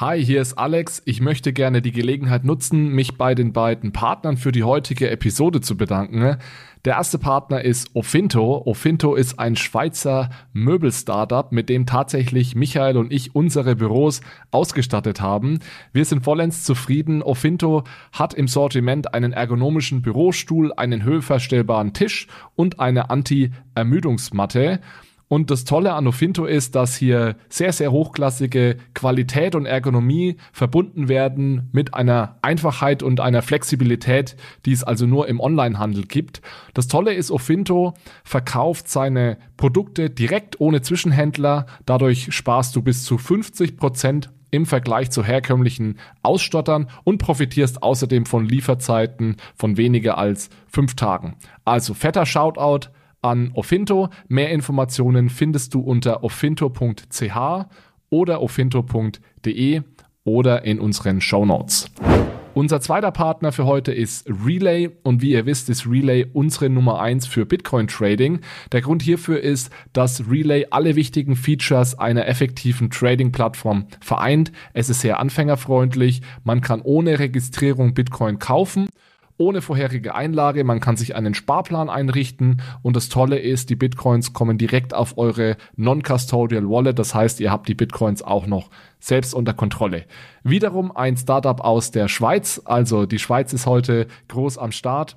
Hi, hier ist Alex. Ich möchte gerne die Gelegenheit nutzen, mich bei den beiden Partnern für die heutige Episode zu bedanken. Der erste Partner ist Ofinto. Ofinto ist ein Schweizer Möbel-Startup, mit dem tatsächlich Michael und ich unsere Büros ausgestattet haben. Wir sind vollends zufrieden. Ofinto hat im Sortiment einen ergonomischen Bürostuhl, einen höhenverstellbaren Tisch und eine Anti-Ermüdungsmatte. Und das Tolle an Ofinto ist, dass hier sehr, sehr hochklassige Qualität und Ergonomie verbunden werden mit einer Einfachheit und einer Flexibilität, die es also nur im Onlinehandel gibt. Das Tolle ist, Ofinto verkauft seine Produkte direkt ohne Zwischenhändler. Dadurch sparst du bis zu 50 Prozent im Vergleich zu herkömmlichen Ausstottern und profitierst außerdem von Lieferzeiten von weniger als fünf Tagen. Also fetter Shoutout an Ofinto. Mehr Informationen findest du unter ofinto.ch oder ofinto.de oder in unseren Show Notes. Unser zweiter Partner für heute ist Relay und wie ihr wisst, ist Relay unsere Nummer eins für Bitcoin Trading. Der Grund hierfür ist, dass Relay alle wichtigen Features einer effektiven Trading-Plattform vereint. Es ist sehr anfängerfreundlich, man kann ohne Registrierung Bitcoin kaufen ohne vorherige Einlage. Man kann sich einen Sparplan einrichten und das Tolle ist, die Bitcoins kommen direkt auf eure Non-Custodial Wallet. Das heißt, ihr habt die Bitcoins auch noch selbst unter Kontrolle. Wiederum ein Startup aus der Schweiz. Also die Schweiz ist heute groß am Start.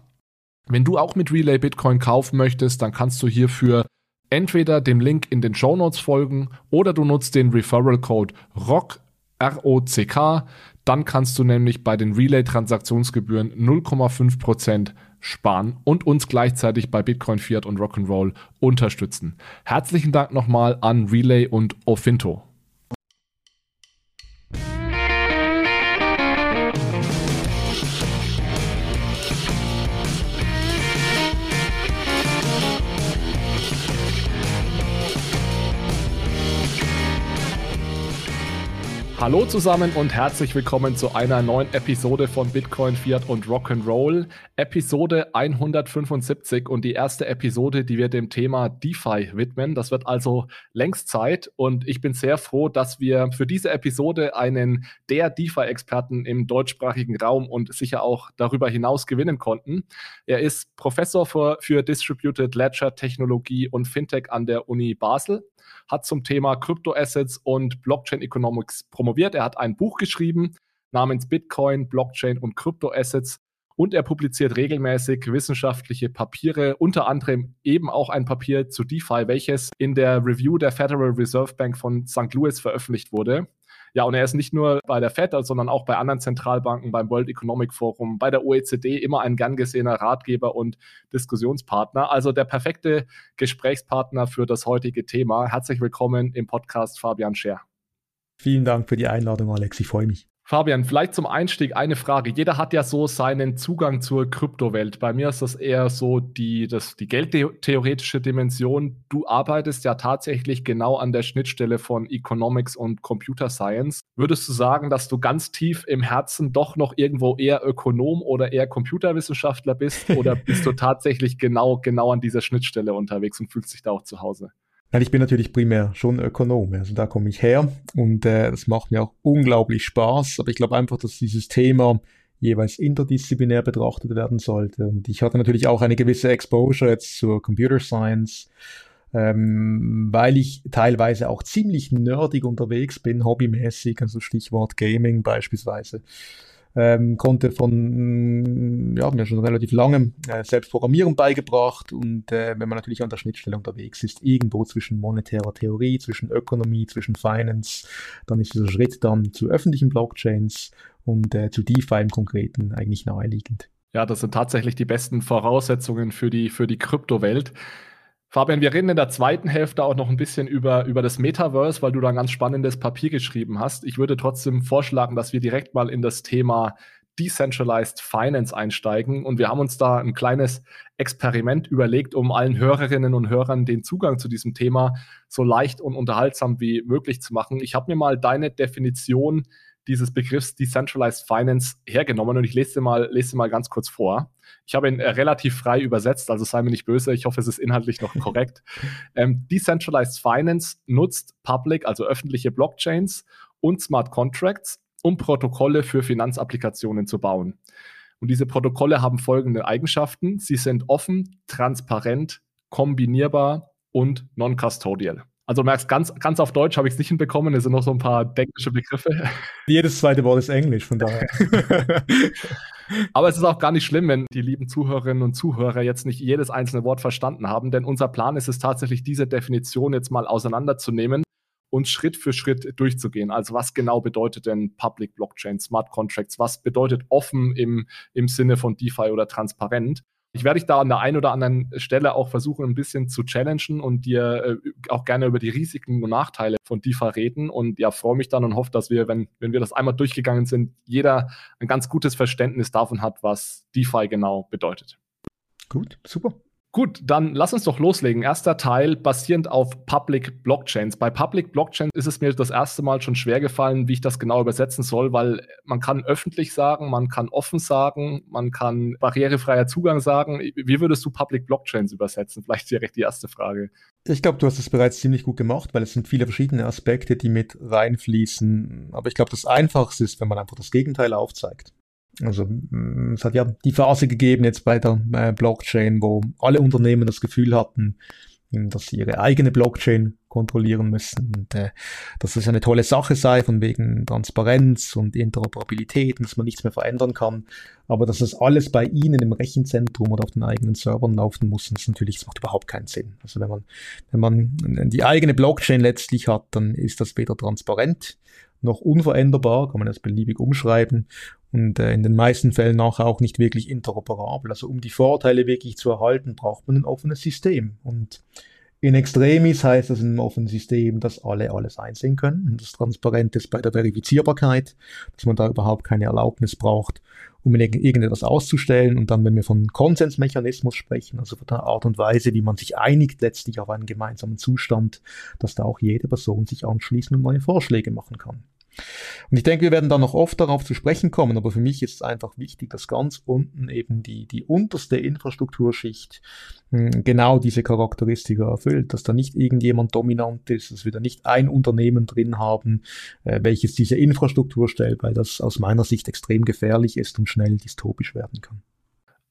Wenn du auch mit Relay Bitcoin kaufen möchtest, dann kannst du hierfür entweder dem Link in den Show Notes folgen oder du nutzt den Referral Code ROCK, R-O-C-K. Dann kannst du nämlich bei den Relay-Transaktionsgebühren 0,5% sparen und uns gleichzeitig bei Bitcoin, Fiat und Rock'n'Roll unterstützen. Herzlichen Dank nochmal an Relay und Ofinto. Hallo zusammen und herzlich willkommen zu einer neuen Episode von Bitcoin, Fiat und Rock'n'Roll. Episode 175 und die erste Episode, die wir dem Thema DeFi widmen. Das wird also längst Zeit und ich bin sehr froh, dass wir für diese Episode einen der DeFi-Experten im deutschsprachigen Raum und sicher auch darüber hinaus gewinnen konnten. Er ist Professor für, für Distributed Ledger Technologie und Fintech an der Uni Basel hat zum Thema Kryptoassets und Blockchain Economics promoviert. Er hat ein Buch geschrieben namens Bitcoin, Blockchain und Kryptoassets und er publiziert regelmäßig wissenschaftliche Papiere, unter anderem eben auch ein Papier zu DeFi, welches in der Review der Federal Reserve Bank von St. Louis veröffentlicht wurde. Ja, und er ist nicht nur bei der FED, sondern auch bei anderen Zentralbanken, beim World Economic Forum, bei der OECD immer ein gern gesehener Ratgeber und Diskussionspartner. Also der perfekte Gesprächspartner für das heutige Thema. Herzlich willkommen im Podcast Fabian Scher. Vielen Dank für die Einladung, Alex. Ich freue mich. Fabian, vielleicht zum Einstieg eine Frage. Jeder hat ja so seinen Zugang zur Kryptowelt. Bei mir ist das eher so die, das, die geldtheoretische Dimension. Du arbeitest ja tatsächlich genau an der Schnittstelle von Economics und Computer Science. Würdest du sagen, dass du ganz tief im Herzen doch noch irgendwo eher Ökonom oder eher Computerwissenschaftler bist? Oder bist du tatsächlich genau, genau an dieser Schnittstelle unterwegs und fühlst dich da auch zu Hause? Nein, ich bin natürlich primär schon Ökonom, also da komme ich her und äh, das macht mir auch unglaublich Spaß, aber ich glaube einfach, dass dieses Thema jeweils interdisziplinär betrachtet werden sollte. Und ich hatte natürlich auch eine gewisse Exposure jetzt zur Computer Science, ähm, weil ich teilweise auch ziemlich nerdig unterwegs bin, hobbymäßig, also Stichwort Gaming beispielsweise ähm, konnte von, ja, mir schon relativ langem äh, selbst Programmieren beigebracht und äh, wenn man natürlich an der Schnittstelle unterwegs ist, irgendwo zwischen monetärer Theorie, zwischen Ökonomie, zwischen Finance, dann ist dieser Schritt dann zu öffentlichen Blockchains und äh, zu DeFi im Konkreten eigentlich naheliegend. Ja, das sind tatsächlich die besten Voraussetzungen für die, für die Kryptowelt. Fabian, wir reden in der zweiten Hälfte auch noch ein bisschen über, über das Metaverse, weil du da ein ganz spannendes Papier geschrieben hast. Ich würde trotzdem vorschlagen, dass wir direkt mal in das Thema Decentralized Finance einsteigen. Und wir haben uns da ein kleines Experiment überlegt, um allen Hörerinnen und Hörern den Zugang zu diesem Thema so leicht und unterhaltsam wie möglich zu machen. Ich habe mir mal deine Definition dieses Begriffs Decentralized Finance hergenommen und ich lese dir mal, lese dir mal ganz kurz vor. Ich habe ihn äh, relativ frei übersetzt, also sei mir nicht böse. Ich hoffe, es ist inhaltlich noch korrekt. ähm, Decentralized Finance nutzt Public, also öffentliche Blockchains, und Smart Contracts, um Protokolle für Finanzapplikationen zu bauen. Und diese Protokolle haben folgende Eigenschaften. Sie sind offen, transparent, kombinierbar und non-custodial. Also du merkst, ganz, ganz auf Deutsch habe ich es nicht hinbekommen, es sind noch so ein paar englische Begriffe. Jedes zweite Wort ist Englisch, von daher. Aber es ist auch gar nicht schlimm, wenn die lieben Zuhörerinnen und Zuhörer jetzt nicht jedes einzelne Wort verstanden haben, denn unser Plan ist es tatsächlich, diese Definition jetzt mal auseinanderzunehmen und Schritt für Schritt durchzugehen. Also was genau bedeutet denn Public Blockchain, Smart Contracts? Was bedeutet offen im, im Sinne von DeFi oder transparent? Ich werde dich da an der einen oder anderen Stelle auch versuchen, ein bisschen zu challengen und dir äh, auch gerne über die Risiken und Nachteile von DeFi reden. Und ja, freue mich dann und hoffe, dass wir, wenn, wenn wir das einmal durchgegangen sind, jeder ein ganz gutes Verständnis davon hat, was DeFi genau bedeutet. Gut, super. Gut, dann lass uns doch loslegen. Erster Teil basierend auf Public Blockchains. Bei Public Blockchains ist es mir das erste Mal schon schwer gefallen, wie ich das genau übersetzen soll, weil man kann öffentlich sagen, man kann offen sagen, man kann barrierefreier Zugang sagen. Wie würdest du Public Blockchains übersetzen? Vielleicht direkt die erste Frage. Ich glaube, du hast es bereits ziemlich gut gemacht, weil es sind viele verschiedene Aspekte, die mit reinfließen. Aber ich glaube, das Einfachste ist, wenn man einfach das Gegenteil aufzeigt. Also mm, es hat ja die Phase gegeben jetzt bei der äh, Blockchain, wo alle Unternehmen das Gefühl hatten, mm, dass sie ihre eigene Blockchain kontrollieren müssen und äh, dass das eine tolle Sache sei von wegen Transparenz und Interoperabilität und dass man nichts mehr verändern kann, aber dass das alles bei ihnen im Rechenzentrum oder auf den eigenen Servern laufen muss, das natürlich das macht überhaupt keinen Sinn. Also wenn man wenn man die eigene Blockchain letztlich hat, dann ist das weder transparent noch unveränderbar, kann man das beliebig umschreiben und äh, in den meisten Fällen nachher auch nicht wirklich interoperabel. Also um die Vorteile wirklich zu erhalten, braucht man ein offenes System. Und in Extremis heißt das in einem offenen System, dass alle alles einsehen können. Und das Transparent ist bei der Verifizierbarkeit, dass man da überhaupt keine Erlaubnis braucht, um irgendetwas auszustellen. Und dann, wenn wir von Konsensmechanismus sprechen, also von der Art und Weise, wie man sich einigt letztlich auf einen gemeinsamen Zustand, dass da auch jede Person sich anschließen und neue Vorschläge machen kann. Und ich denke, wir werden da noch oft darauf zu sprechen kommen, aber für mich ist es einfach wichtig, dass ganz unten eben die, die unterste Infrastrukturschicht hm, genau diese Charakteristika erfüllt, dass da nicht irgendjemand dominant ist, dass wir da nicht ein Unternehmen drin haben, äh, welches diese Infrastruktur stellt, weil das aus meiner Sicht extrem gefährlich ist und schnell dystopisch werden kann.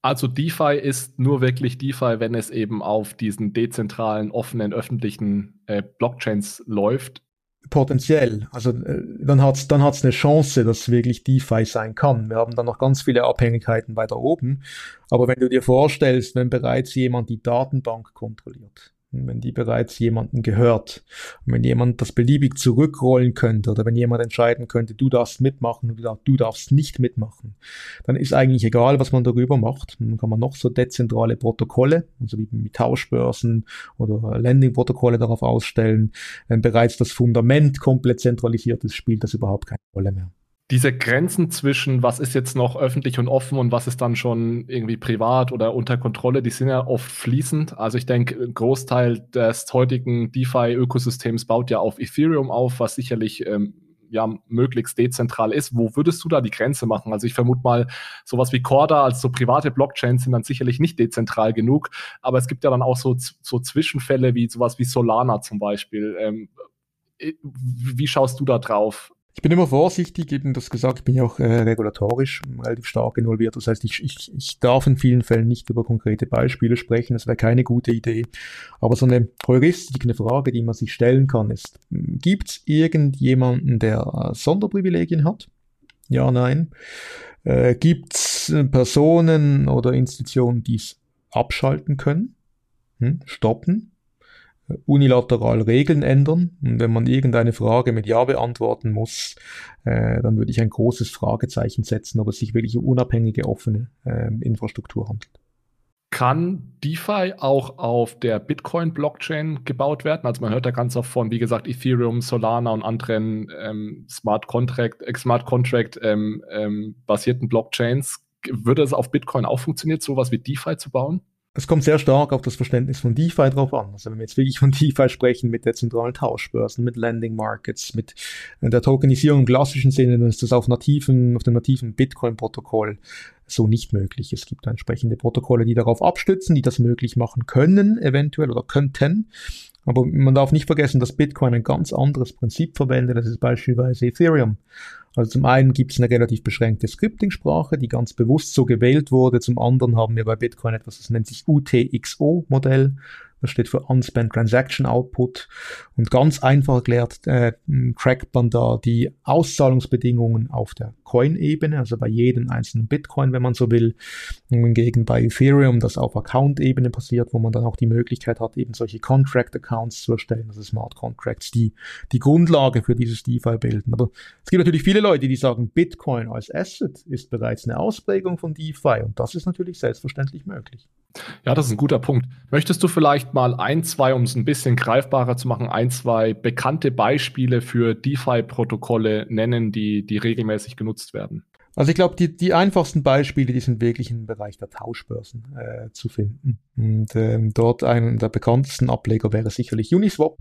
Also DeFi ist nur wirklich DeFi, wenn es eben auf diesen dezentralen, offenen, öffentlichen äh, Blockchains läuft potenziell. Also äh, dann hat's dann hat's eine Chance, dass wirklich DeFi sein kann. Wir haben dann noch ganz viele Abhängigkeiten weiter oben. Aber wenn du dir vorstellst, wenn bereits jemand die Datenbank kontrolliert, wenn die bereits jemandem gehört, wenn jemand das beliebig zurückrollen könnte oder wenn jemand entscheiden könnte, du darfst mitmachen und du darfst nicht mitmachen, dann ist eigentlich egal, was man darüber macht. Dann kann man noch so dezentrale Protokolle, also wie mit Tauschbörsen oder Landing-Protokolle darauf ausstellen. Wenn bereits das Fundament komplett zentralisiert ist, spielt das überhaupt keine Rolle mehr diese Grenzen zwischen, was ist jetzt noch öffentlich und offen und was ist dann schon irgendwie privat oder unter Kontrolle, die sind ja oft fließend. Also ich denke, ein Großteil des heutigen DeFi-Ökosystems baut ja auf Ethereum auf, was sicherlich ähm, ja möglichst dezentral ist. Wo würdest du da die Grenze machen? Also ich vermute mal, sowas wie Corda, also so private Blockchains sind dann sicherlich nicht dezentral genug, aber es gibt ja dann auch so, so Zwischenfälle wie sowas wie Solana zum Beispiel. Ähm, äh, wie schaust du da drauf? Ich bin immer vorsichtig, eben das gesagt, ich bin ja auch äh, regulatorisch relativ stark involviert. Das heißt, ich, ich, ich darf in vielen Fällen nicht über konkrete Beispiele sprechen, das wäre keine gute Idee. Aber so eine Heuristik, eine Frage, die man sich stellen kann, ist, gibt es irgendjemanden, der äh, Sonderprivilegien hat? Ja, nein. Äh, gibt es Personen oder Institutionen, die es abschalten können? Hm? Stoppen? Unilateral Regeln ändern. Und wenn man irgendeine Frage mit Ja beantworten muss, äh, dann würde ich ein großes Fragezeichen setzen, ob es sich wirklich um unabhängige, offene äh, Infrastruktur handelt. Kann DeFi auch auf der Bitcoin-Blockchain gebaut werden? Also man hört da ganz oft von, wie gesagt, Ethereum, Solana und anderen ähm, Smart Contract, äh, Smart Contract ähm, ähm, basierten Blockchains. Würde es auf Bitcoin auch funktionieren, sowas wie DeFi zu bauen? Es kommt sehr stark auf das Verständnis von DeFi drauf an. Also wenn wir jetzt wirklich von DeFi sprechen mit der zentralen Tauschbörsen, mit Landing Markets, mit der Tokenisierung im klassischen Sinne, dann ist das auf nativen, auf dem nativen Bitcoin-Protokoll so nicht möglich. Es gibt entsprechende Protokolle, die darauf abstützen, die das möglich machen können, eventuell oder könnten. Aber man darf nicht vergessen, dass Bitcoin ein ganz anderes Prinzip verwendet. Das ist beispielsweise Ethereum. Also zum einen gibt es eine relativ beschränkte Scripting-Sprache, die ganz bewusst so gewählt wurde. Zum anderen haben wir bei Bitcoin etwas, das nennt sich UTXO-Modell. Das steht für Unspent Transaction Output. Und ganz einfach erklärt äh, trackt man da die Auszahlungsbedingungen auf der Coin-Ebene, also bei jedem einzelnen Bitcoin, wenn man so will. Hingegen bei Ethereum das auf Account-Ebene passiert, wo man dann auch die Möglichkeit hat, eben solche Contract-Accounts zu erstellen, also Smart Contracts, die die Grundlage für dieses DeFi bilden. Aber es gibt natürlich viele Leute, die sagen, Bitcoin als Asset ist bereits eine Ausprägung von DeFi und das ist natürlich selbstverständlich möglich. Ja, das ist ein guter Punkt. Möchtest du vielleicht mal ein, zwei, um es ein bisschen greifbarer zu machen, ein, zwei bekannte Beispiele für DeFi-Protokolle nennen, die, die regelmäßig genutzt werden? Also ich glaube, die, die einfachsten Beispiele, die sind wirklich im Bereich der Tauschbörsen äh, zu finden. Und ähm, dort einen der bekanntesten Ableger wäre sicherlich Uniswap.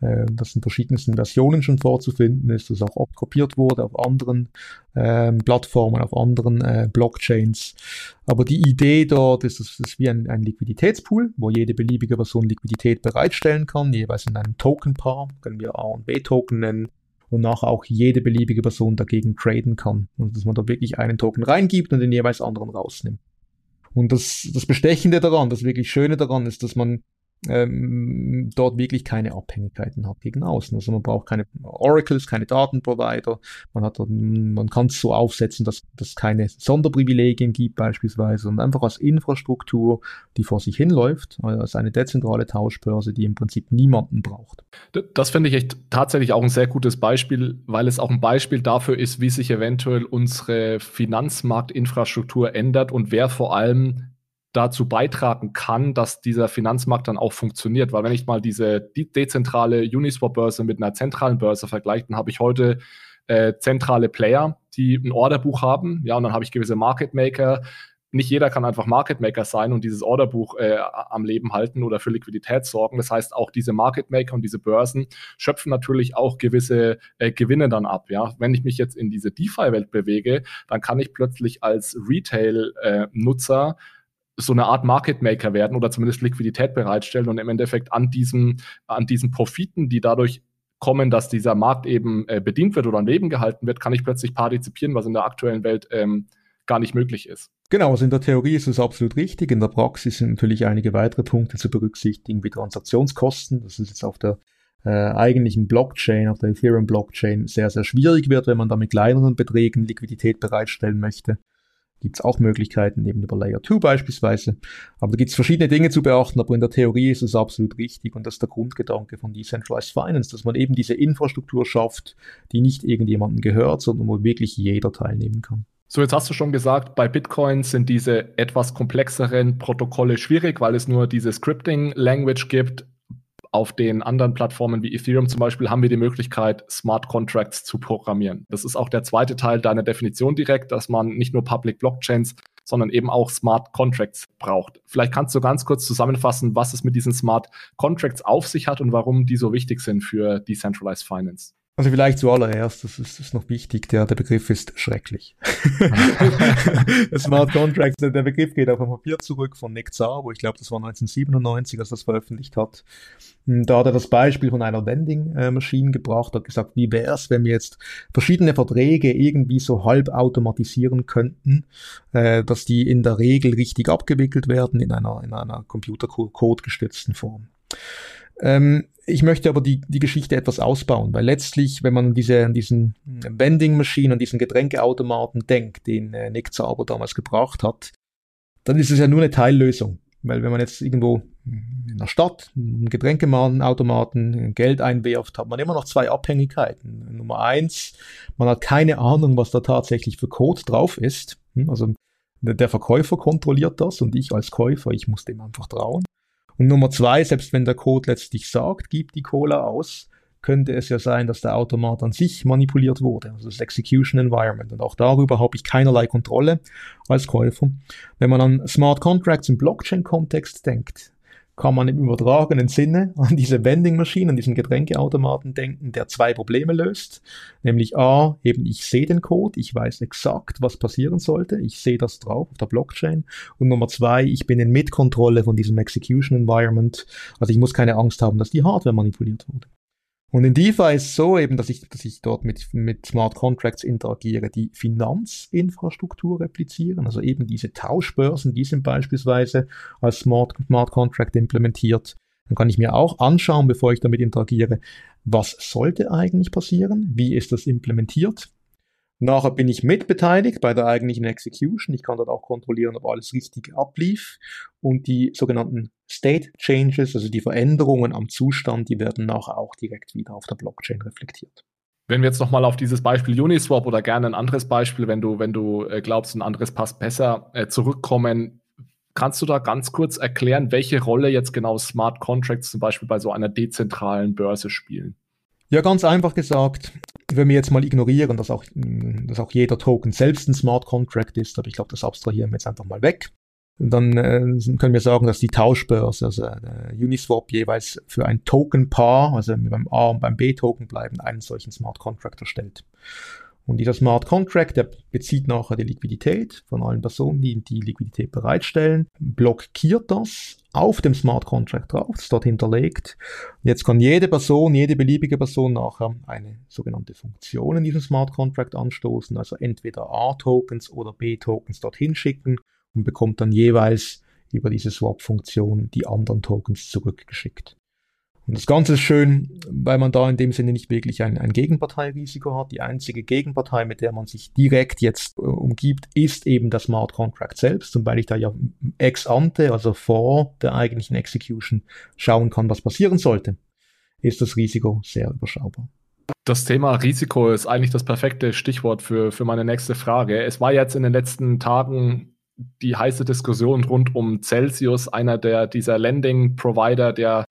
Äh, das in verschiedensten Versionen schon vorzufinden ist, das auch oft kopiert wurde auf anderen äh, Plattformen, auf anderen äh, Blockchains. Aber die Idee dort ist, es ist wie ein, ein Liquiditätspool, wo jede beliebige Person Liquidität bereitstellen kann, jeweils in einem Tokenpaar, können wir A und B Token nennen nachher auch jede beliebige Person dagegen traden kann. Und dass man da wirklich einen Token reingibt und den jeweils anderen rausnimmt. Und das, das Bestechende daran, das wirklich Schöne daran ist, dass man ähm, dort wirklich keine Abhängigkeiten hat gegen außen. Also man braucht keine Oracles, keine Datenprovider. Man man kann es so aufsetzen, dass es keine Sonderprivilegien gibt beispielsweise und einfach als Infrastruktur, die vor sich hinläuft, als eine dezentrale Tauschbörse, die im Prinzip niemanden braucht. Das finde ich echt tatsächlich auch ein sehr gutes Beispiel, weil es auch ein Beispiel dafür ist, wie sich eventuell unsere Finanzmarktinfrastruktur ändert und wer vor allem dazu beitragen kann, dass dieser Finanzmarkt dann auch funktioniert. Weil wenn ich mal diese die dezentrale Uniswap-Börse mit einer zentralen Börse vergleiche, dann habe ich heute äh, zentrale Player, die ein Orderbuch haben. Ja, und dann habe ich gewisse Market Maker. Nicht jeder kann einfach Market Maker sein und dieses Orderbuch äh, am Leben halten oder für Liquidität sorgen. Das heißt, auch diese Market Maker und diese Börsen schöpfen natürlich auch gewisse äh, Gewinne dann ab. Ja, wenn ich mich jetzt in diese DeFi-Welt bewege, dann kann ich plötzlich als Retail-Nutzer äh, so eine Art Market Maker werden oder zumindest Liquidität bereitstellen und im Endeffekt an diesen, an diesen Profiten, die dadurch kommen, dass dieser Markt eben äh, bedient wird oder am Leben gehalten wird, kann ich plötzlich partizipieren, was in der aktuellen Welt ähm, gar nicht möglich ist. Genau, also in der Theorie ist es absolut richtig. In der Praxis sind natürlich einige weitere Punkte zu berücksichtigen, wie Transaktionskosten. Das ist jetzt auf der äh, eigentlichen Blockchain, auf der Ethereum-Blockchain sehr, sehr schwierig wird, wenn man da mit kleineren Beträgen Liquidität bereitstellen möchte gibt es auch Möglichkeiten, eben über Layer 2 beispielsweise. Aber da gibt es verschiedene Dinge zu beachten, aber in der Theorie ist es absolut richtig und das ist der Grundgedanke von Decentralized Finance, dass man eben diese Infrastruktur schafft, die nicht irgendjemandem gehört, sondern wo wirklich jeder teilnehmen kann. So, jetzt hast du schon gesagt, bei Bitcoin sind diese etwas komplexeren Protokolle schwierig, weil es nur diese Scripting-Language gibt auf den anderen Plattformen wie Ethereum zum Beispiel haben wir die Möglichkeit, Smart Contracts zu programmieren. Das ist auch der zweite Teil deiner Definition direkt, dass man nicht nur Public Blockchains, sondern eben auch Smart Contracts braucht. Vielleicht kannst du ganz kurz zusammenfassen, was es mit diesen Smart Contracts auf sich hat und warum die so wichtig sind für Decentralized Finance. Also vielleicht zuallererst, das ist, ist noch wichtig, der, der Begriff ist schrecklich. Smart Contracts, der Begriff geht auf ein Papier zurück von Nick Zar, wo ich glaube, das war 1997, als das veröffentlicht hat. Hm, da hat er das Beispiel von einer Vending-Maschine gebracht, hat gesagt, wie wäre es, wenn wir jetzt verschiedene Verträge irgendwie so halb automatisieren könnten, äh, dass die in der Regel richtig abgewickelt werden in einer, in einer Computercode gestützten Form. Ähm, ich möchte aber die, die Geschichte etwas ausbauen, weil letztlich, wenn man an, diese, an diesen Vending Machine, an diesen Getränkeautomaten denkt, den äh, Nick Zauber damals gebracht hat, dann ist es ja nur eine Teillösung. Weil wenn man jetzt irgendwo in der Stadt einen Getränkeautomaten Geld einwirft, hat man immer noch zwei Abhängigkeiten. Nummer eins, man hat keine Ahnung, was da tatsächlich für Code drauf ist. Also der Verkäufer kontrolliert das und ich als Käufer, ich muss dem einfach trauen. Und Nummer zwei, selbst wenn der Code letztlich sagt, gib die Cola aus, könnte es ja sein, dass der Automat an sich manipuliert wurde, also das Execution Environment. Und auch darüber habe ich keinerlei Kontrolle als Käufer. Wenn man an Smart Contracts im Blockchain-Kontext denkt, kann man im übertragenen Sinne an diese Vending Machine, an diesen Getränkeautomaten denken, der zwei Probleme löst. Nämlich A, eben ich sehe den Code, ich weiß exakt, was passieren sollte, ich sehe das drauf auf der Blockchain. Und Nummer zwei, ich bin in Mitkontrolle von diesem Execution Environment. Also ich muss keine Angst haben, dass die Hardware manipuliert wurde. Und in DeFi ist es so eben, dass ich, dass ich dort mit, mit Smart Contracts interagiere, die Finanzinfrastruktur replizieren, also eben diese Tauschbörsen, die sind beispielsweise als Smart, Smart Contract implementiert. Dann kann ich mir auch anschauen, bevor ich damit interagiere, was sollte eigentlich passieren, wie ist das implementiert, Nachher bin ich mitbeteiligt bei der eigentlichen Execution. Ich kann dort auch kontrollieren, ob alles richtig ablief. Und die sogenannten State Changes, also die Veränderungen am Zustand, die werden nachher auch direkt wieder auf der Blockchain reflektiert. Wenn wir jetzt nochmal auf dieses Beispiel Uniswap oder gerne ein anderes Beispiel, wenn du, wenn du äh, glaubst, ein anderes passt besser, äh, zurückkommen, kannst du da ganz kurz erklären, welche Rolle jetzt genau Smart Contracts zum Beispiel bei so einer dezentralen Börse spielen? Ja, ganz einfach gesagt, wenn wir jetzt mal ignorieren, dass auch, dass auch jeder Token selbst ein Smart Contract ist, aber ich glaube, das abstrahieren wir jetzt einfach mal weg. Dann äh, können wir sagen, dass die Tauschbörse, also äh, Uniswap jeweils für ein Token-Paar, also beim A und beim B-Token bleiben, einen solchen Smart Contract erstellt. Und dieser Smart Contract, der bezieht nachher die Liquidität von allen Personen, die die Liquidität bereitstellen, blockiert das auf dem Smart Contract drauf, ist dort hinterlegt. Jetzt kann jede Person, jede beliebige Person nachher eine sogenannte Funktion in diesem Smart Contract anstoßen, also entweder A-Tokens oder B-Tokens dorthin schicken und bekommt dann jeweils über diese Swap-Funktion die anderen Tokens zurückgeschickt. Und das Ganze ist schön, weil man da in dem Sinne nicht wirklich ein, ein Gegenparteirisiko hat. Die einzige Gegenpartei, mit der man sich direkt jetzt äh, umgibt, ist eben der Smart Contract selbst. Und weil ich da ja ex ante, also vor der eigentlichen Execution, schauen kann, was passieren sollte, ist das Risiko sehr überschaubar. Das Thema Risiko ist eigentlich das perfekte Stichwort für, für meine nächste Frage. Es war jetzt in den letzten Tagen die heiße Diskussion rund um Celsius, einer der dieser Lending-Provider, der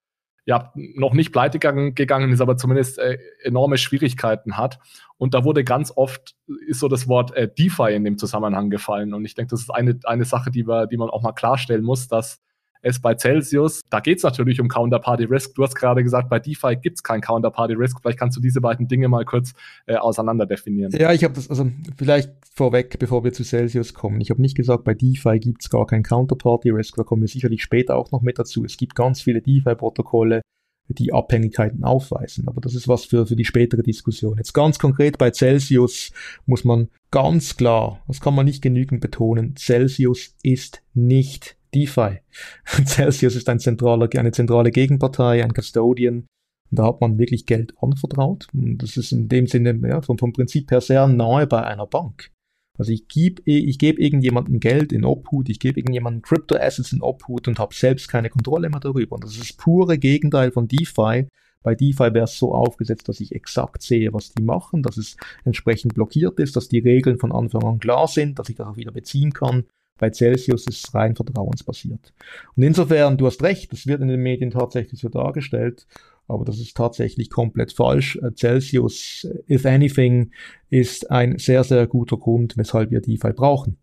ja, noch nicht pleite gegangen ist, aber zumindest äh, enorme Schwierigkeiten hat. Und da wurde ganz oft, ist so das Wort äh, DeFi in dem Zusammenhang gefallen. Und ich denke, das ist eine, eine Sache, die, wir, die man auch mal klarstellen muss, dass es bei Celsius, da geht es natürlich um Counterparty Risk. Du hast gerade gesagt, bei DeFi gibt es kein Counterparty Risk. Vielleicht kannst du diese beiden Dinge mal kurz äh, auseinander definieren. Ja, ich habe das, also vielleicht vorweg, bevor wir zu Celsius kommen. Ich habe nicht gesagt, bei DeFi gibt es gar kein Counterparty Risk. Da kommen wir sicherlich später auch noch mit dazu. Es gibt ganz viele DeFi-Protokolle, die Abhängigkeiten aufweisen. Aber das ist was für, für die spätere Diskussion. Jetzt ganz konkret bei Celsius muss man ganz klar, das kann man nicht genügend betonen, Celsius ist nicht DeFi. Celsius ist ein zentraler, eine zentrale Gegenpartei, ein Custodian. Da hat man wirklich Geld anvertraut. Und das ist in dem Sinne ja, vom, vom Prinzip her sehr nahe bei einer Bank. Also ich gebe ich geb irgendjemandem Geld in Obhut, ich gebe irgendjemandem Crypto-Assets in Obhut und habe selbst keine Kontrolle mehr darüber. Und das ist das pure Gegenteil von DeFi. Bei DeFi wäre es so aufgesetzt, dass ich exakt sehe, was die machen, dass es entsprechend blockiert ist, dass die Regeln von Anfang an klar sind, dass ich das auch wieder beziehen kann. Bei Celsius ist es rein vertrauensbasiert. Und insofern, du hast recht, das wird in den Medien tatsächlich so dargestellt, aber das ist tatsächlich komplett falsch. Äh, Celsius, if anything, ist ein sehr, sehr guter Grund, weshalb wir DeFi brauchen.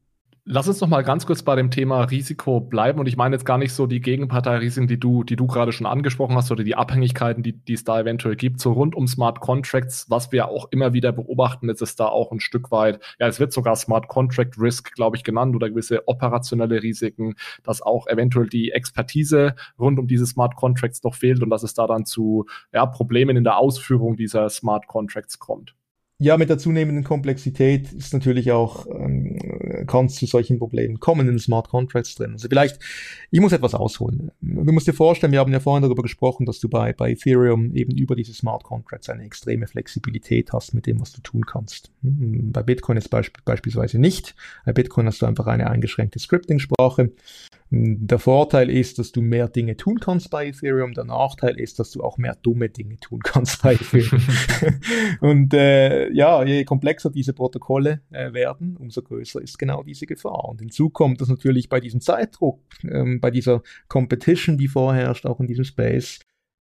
Lass uns noch mal ganz kurz bei dem Thema Risiko bleiben. Und ich meine jetzt gar nicht so die Gegenparteirisiken, die du, die du gerade schon angesprochen hast, oder die Abhängigkeiten, die, die es da eventuell gibt. So rund um Smart Contracts, was wir auch immer wieder beobachten, ist es da auch ein Stück weit, ja, es wird sogar Smart Contract Risk, glaube ich, genannt, oder gewisse operationelle Risiken, dass auch eventuell die Expertise rund um diese Smart Contracts noch fehlt und dass es da dann zu ja, Problemen in der Ausführung dieser Smart Contracts kommt. Ja, mit der zunehmenden Komplexität ist natürlich auch, ähm, kann es zu solchen Problemen kommen in Smart Contracts drin. Also vielleicht, ich muss etwas ausholen. Du musst dir vorstellen, wir haben ja vorhin darüber gesprochen, dass du bei, bei Ethereum eben über diese Smart Contracts eine extreme Flexibilität hast mit dem, was du tun kannst. Bei Bitcoin ist beisp beispielsweise nicht. Bei Bitcoin hast du einfach eine eingeschränkte Scripting-Sprache. Der Vorteil ist, dass du mehr Dinge tun kannst bei Ethereum. Der Nachteil ist, dass du auch mehr dumme Dinge tun kannst bei Ethereum. und äh, ja, je komplexer diese Protokolle äh, werden, umso größer ist genau diese Gefahr. Und hinzu kommt, dass natürlich bei diesem Zeitdruck, ähm, bei dieser Competition, die vorherrscht, auch in diesem Space,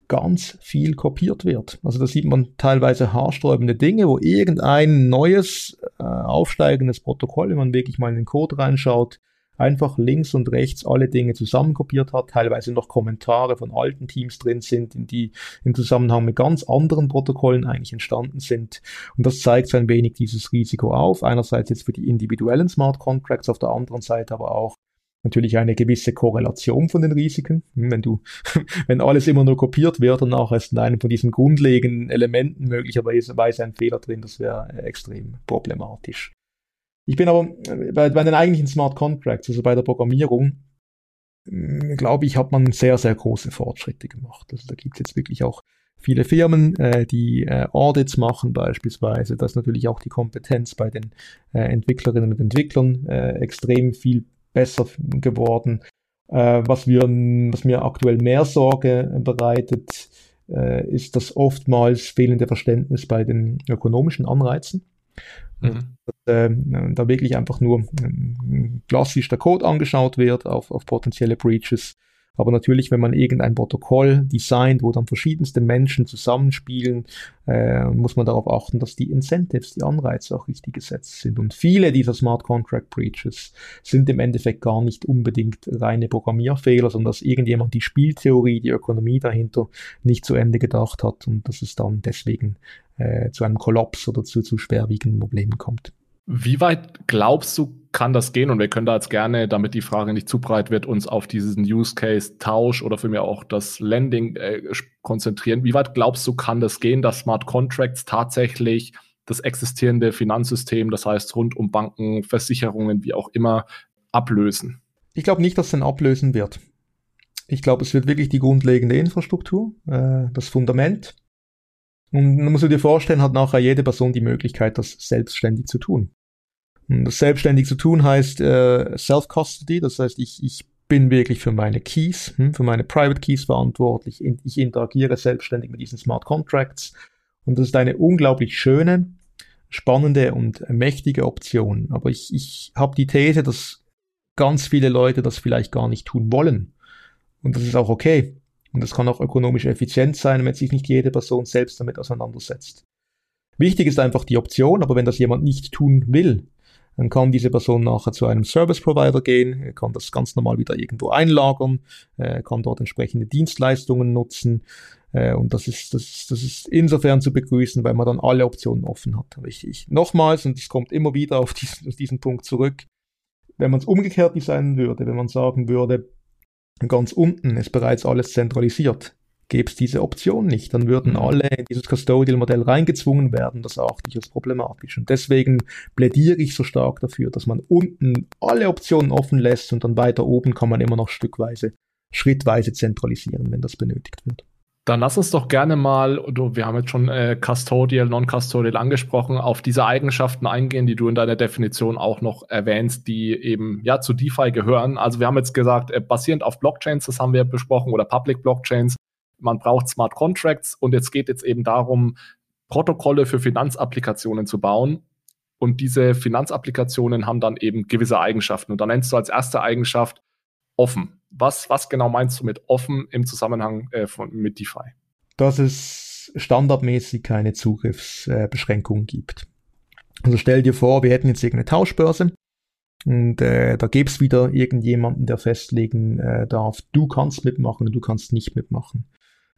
ganz viel kopiert wird. Also da sieht man teilweise haarsträubende Dinge, wo irgendein neues, äh, aufsteigendes Protokoll, wenn man wirklich mal in den Code reinschaut, einfach links und rechts alle Dinge zusammenkopiert hat, teilweise noch Kommentare von alten Teams drin sind, in die im Zusammenhang mit ganz anderen Protokollen eigentlich entstanden sind. Und das zeigt so ein wenig dieses Risiko auf. Einerseits jetzt für die individuellen Smart Contracts, auf der anderen Seite aber auch natürlich eine gewisse Korrelation von den Risiken. Hm, wenn du, wenn alles immer nur kopiert wird und nachher ist in einem von diesen grundlegenden Elementen möglicherweise ein Fehler drin, das wäre äh, extrem problematisch. Ich bin aber äh, bei, bei den eigentlichen Smart Contracts, also bei der Programmierung, hm, glaube ich, hat man sehr, sehr große Fortschritte gemacht. Also da gibt es jetzt wirklich auch viele Firmen, äh, die äh, Audits machen beispielsweise. Da ist natürlich auch die Kompetenz bei den äh, Entwicklerinnen und Entwicklern äh, extrem viel besser geworden. Äh, was, wir, was mir aktuell mehr Sorge bereitet, äh, ist das oftmals fehlende Verständnis bei den ökonomischen Anreizen. Mhm. Dass, äh, da wirklich einfach nur klassisch der Code angeschaut wird auf, auf potenzielle Breaches aber natürlich, wenn man irgendein Protokoll designt, wo dann verschiedenste Menschen zusammenspielen, äh, muss man darauf achten, dass die Incentives, die Anreize auch richtig gesetzt sind. Und viele dieser Smart Contract Breaches sind im Endeffekt gar nicht unbedingt reine Programmierfehler, sondern dass irgendjemand die Spieltheorie, die Ökonomie dahinter nicht zu Ende gedacht hat und dass es dann deswegen äh, zu einem Kollaps oder zu, zu schwerwiegenden Problemen kommt. Wie weit glaubst du, kann das gehen? Und wir können da jetzt gerne, damit die Frage nicht zu breit wird, uns auf diesen Use Case Tausch oder für mich auch das Lending äh, konzentrieren. Wie weit glaubst du, kann das gehen, dass Smart Contracts tatsächlich das existierende Finanzsystem, das heißt rund um Banken, Versicherungen, wie auch immer, ablösen? Ich glaube nicht, dass es dann ablösen wird. Ich glaube, es wird wirklich die grundlegende Infrastruktur, äh, das Fundament. Und dann musst du dir vorstellen, hat nachher jede Person die Möglichkeit, das selbstständig zu tun. Das selbstständig zu tun heißt äh, Self-Custody, das heißt, ich, ich bin wirklich für meine Keys, hm, für meine Private Keys verantwortlich. Ich interagiere selbstständig mit diesen Smart Contracts und das ist eine unglaublich schöne, spannende und mächtige Option. Aber ich, ich habe die These, dass ganz viele Leute das vielleicht gar nicht tun wollen. Und das ist auch okay. Und das kann auch ökonomisch effizient sein, wenn sich nicht jede Person selbst damit auseinandersetzt. Wichtig ist einfach die Option, aber wenn das jemand nicht tun will, dann kann diese Person nachher zu einem Service Provider gehen, kann das ganz normal wieder irgendwo einlagern, äh, kann dort entsprechende Dienstleistungen nutzen. Äh, und das ist, das, das ist insofern zu begrüßen, weil man dann alle Optionen offen hat. Richtig. Nochmals, und es kommt immer wieder auf diesen, auf diesen Punkt zurück, wenn man es umgekehrt designen würde, wenn man sagen würde, ganz unten ist bereits alles zentralisiert, gäbe es diese Option nicht. Dann würden mhm. alle in dieses Custodial-Modell reingezwungen werden. Das erachte ich als problematisch. Und deswegen plädiere ich so stark dafür, dass man unten alle Optionen offen lässt und dann weiter oben kann man immer noch stückweise, schrittweise zentralisieren, wenn das benötigt wird. Dann lass uns doch gerne mal, du, wir haben jetzt schon äh, Custodial, Non-Custodial angesprochen, auf diese Eigenschaften eingehen, die du in deiner Definition auch noch erwähnst, die eben ja zu DeFi gehören. Also wir haben jetzt gesagt, äh, basierend auf Blockchains, das haben wir besprochen, oder Public Blockchains, man braucht Smart Contracts und jetzt geht es eben darum, Protokolle für Finanzapplikationen zu bauen. Und diese Finanzapplikationen haben dann eben gewisse Eigenschaften. Und da nennst du als erste Eigenschaft offen. Was, was genau meinst du mit offen im Zusammenhang äh, von, mit DeFi? Dass es standardmäßig keine Zugriffsbeschränkungen äh, gibt. Also stell dir vor, wir hätten jetzt irgendeine Tauschbörse und äh, da gäbe es wieder irgendjemanden, der festlegen äh, darf, du kannst mitmachen und du kannst nicht mitmachen.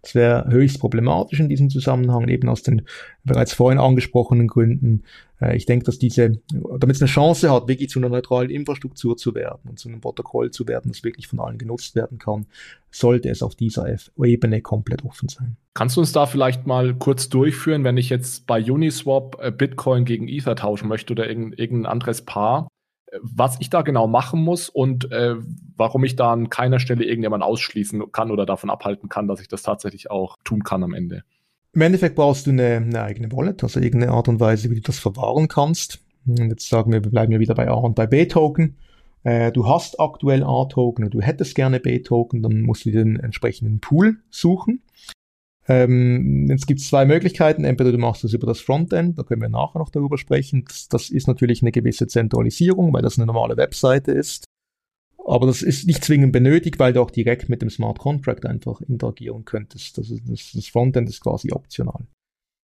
Das wäre höchst problematisch in diesem Zusammenhang, eben aus den bereits vorhin angesprochenen Gründen. Äh, ich denke, dass diese, damit es eine Chance hat, wirklich zu einer neutralen Infrastruktur zu werden und zu einem Protokoll zu werden, das wirklich von allen genutzt werden kann, sollte es auf dieser Ebene komplett offen sein. Kannst du uns da vielleicht mal kurz durchführen, wenn ich jetzt bei Uniswap äh, Bitcoin gegen Ether tauschen möchte oder irgendein anderes Paar? Was ich da genau machen muss und äh, warum ich da an keiner Stelle irgendjemand ausschließen kann oder davon abhalten kann, dass ich das tatsächlich auch tun kann am Ende. Im Endeffekt brauchst du eine, eine eigene Wallet, also irgendeine Art und Weise, wie du das verwahren kannst. Und jetzt sagen wir, wir bleiben ja wieder bei A und bei B-Token. Äh, du hast aktuell A-Token und du hättest gerne B-Token, dann musst du den entsprechenden Pool suchen. Ähm, es gibt zwei Möglichkeiten. Entweder du machst das über das Frontend, da können wir nachher noch darüber sprechen. Das, das ist natürlich eine gewisse Zentralisierung, weil das eine normale Webseite ist. Aber das ist nicht zwingend benötigt, weil du auch direkt mit dem Smart Contract einfach interagieren könntest. Das, ist, das, das Frontend ist quasi optional.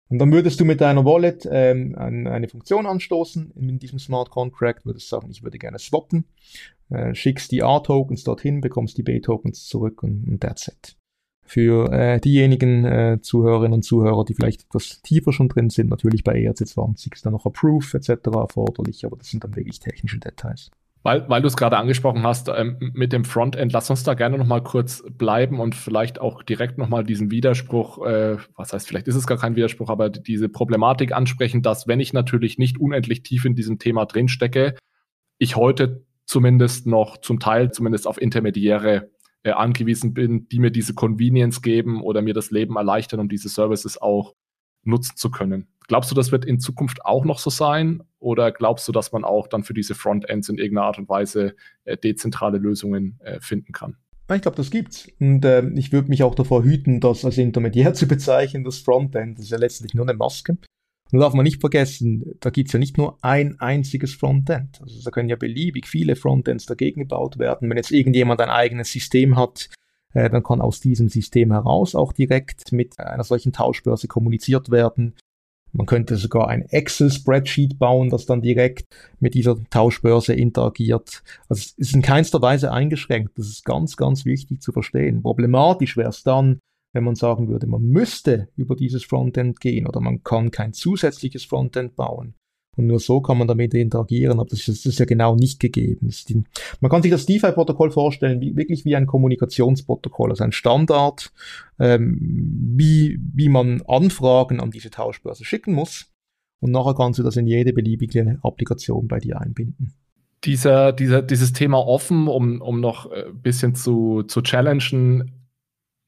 Und dann würdest du mit deiner Wallet ähm, eine Funktion anstoßen in diesem Smart Contract, würdest sagen, ich würde gerne swappen. Äh, schickst die A-Tokens dorthin, bekommst die B-Tokens zurück und, und that's it. Für äh, diejenigen äh, Zuhörerinnen und Zuhörer, die vielleicht etwas tiefer schon drin sind, natürlich bei ERC20 ist dann noch Approve etc. erforderlich, aber das sind dann wirklich technische Details. Weil, weil du es gerade angesprochen hast, ähm, mit dem Frontend, lass uns da gerne nochmal kurz bleiben und vielleicht auch direkt nochmal diesen Widerspruch, äh, was heißt, vielleicht ist es gar kein Widerspruch, aber diese Problematik ansprechen, dass wenn ich natürlich nicht unendlich tief in diesem Thema drinstecke, ich heute zumindest noch zum Teil zumindest auf Intermediäre äh, angewiesen bin, die mir diese Convenience geben oder mir das Leben erleichtern, um diese Services auch nutzen zu können. Glaubst du, das wird in Zukunft auch noch so sein? Oder glaubst du, dass man auch dann für diese Frontends in irgendeiner Art und Weise äh, dezentrale Lösungen äh, finden kann? Ich glaube, das gibt's. Und äh, ich würde mich auch davor hüten, das als Intermediär zu bezeichnen, das Frontend. Das ist ja letztlich nur eine Maske. Und darf man nicht vergessen, da gibt's ja nicht nur ein einziges Frontend. Also da können ja beliebig viele Frontends dagegen gebaut werden. Wenn jetzt irgendjemand ein eigenes System hat, äh, dann kann aus diesem System heraus auch direkt mit einer solchen Tauschbörse kommuniziert werden. Man könnte sogar ein Excel-Spreadsheet bauen, das dann direkt mit dieser Tauschbörse interagiert. Also es ist in keinster Weise eingeschränkt. Das ist ganz, ganz wichtig zu verstehen. Problematisch wäre es dann, wenn man sagen würde, man müsste über dieses Frontend gehen oder man kann kein zusätzliches Frontend bauen. Und nur so kann man damit interagieren, aber das ist, das ist ja genau nicht gegeben. Die, man kann sich das DeFi-Protokoll vorstellen, wie, wirklich wie ein Kommunikationsprotokoll, also ein Standard, ähm, wie, wie man Anfragen an diese Tauschbörse schicken muss. Und nachher kannst du das in jede beliebige Applikation bei dir einbinden. Dieser, dieser, dieses Thema offen, um, um noch ein äh, bisschen zu, zu challengen,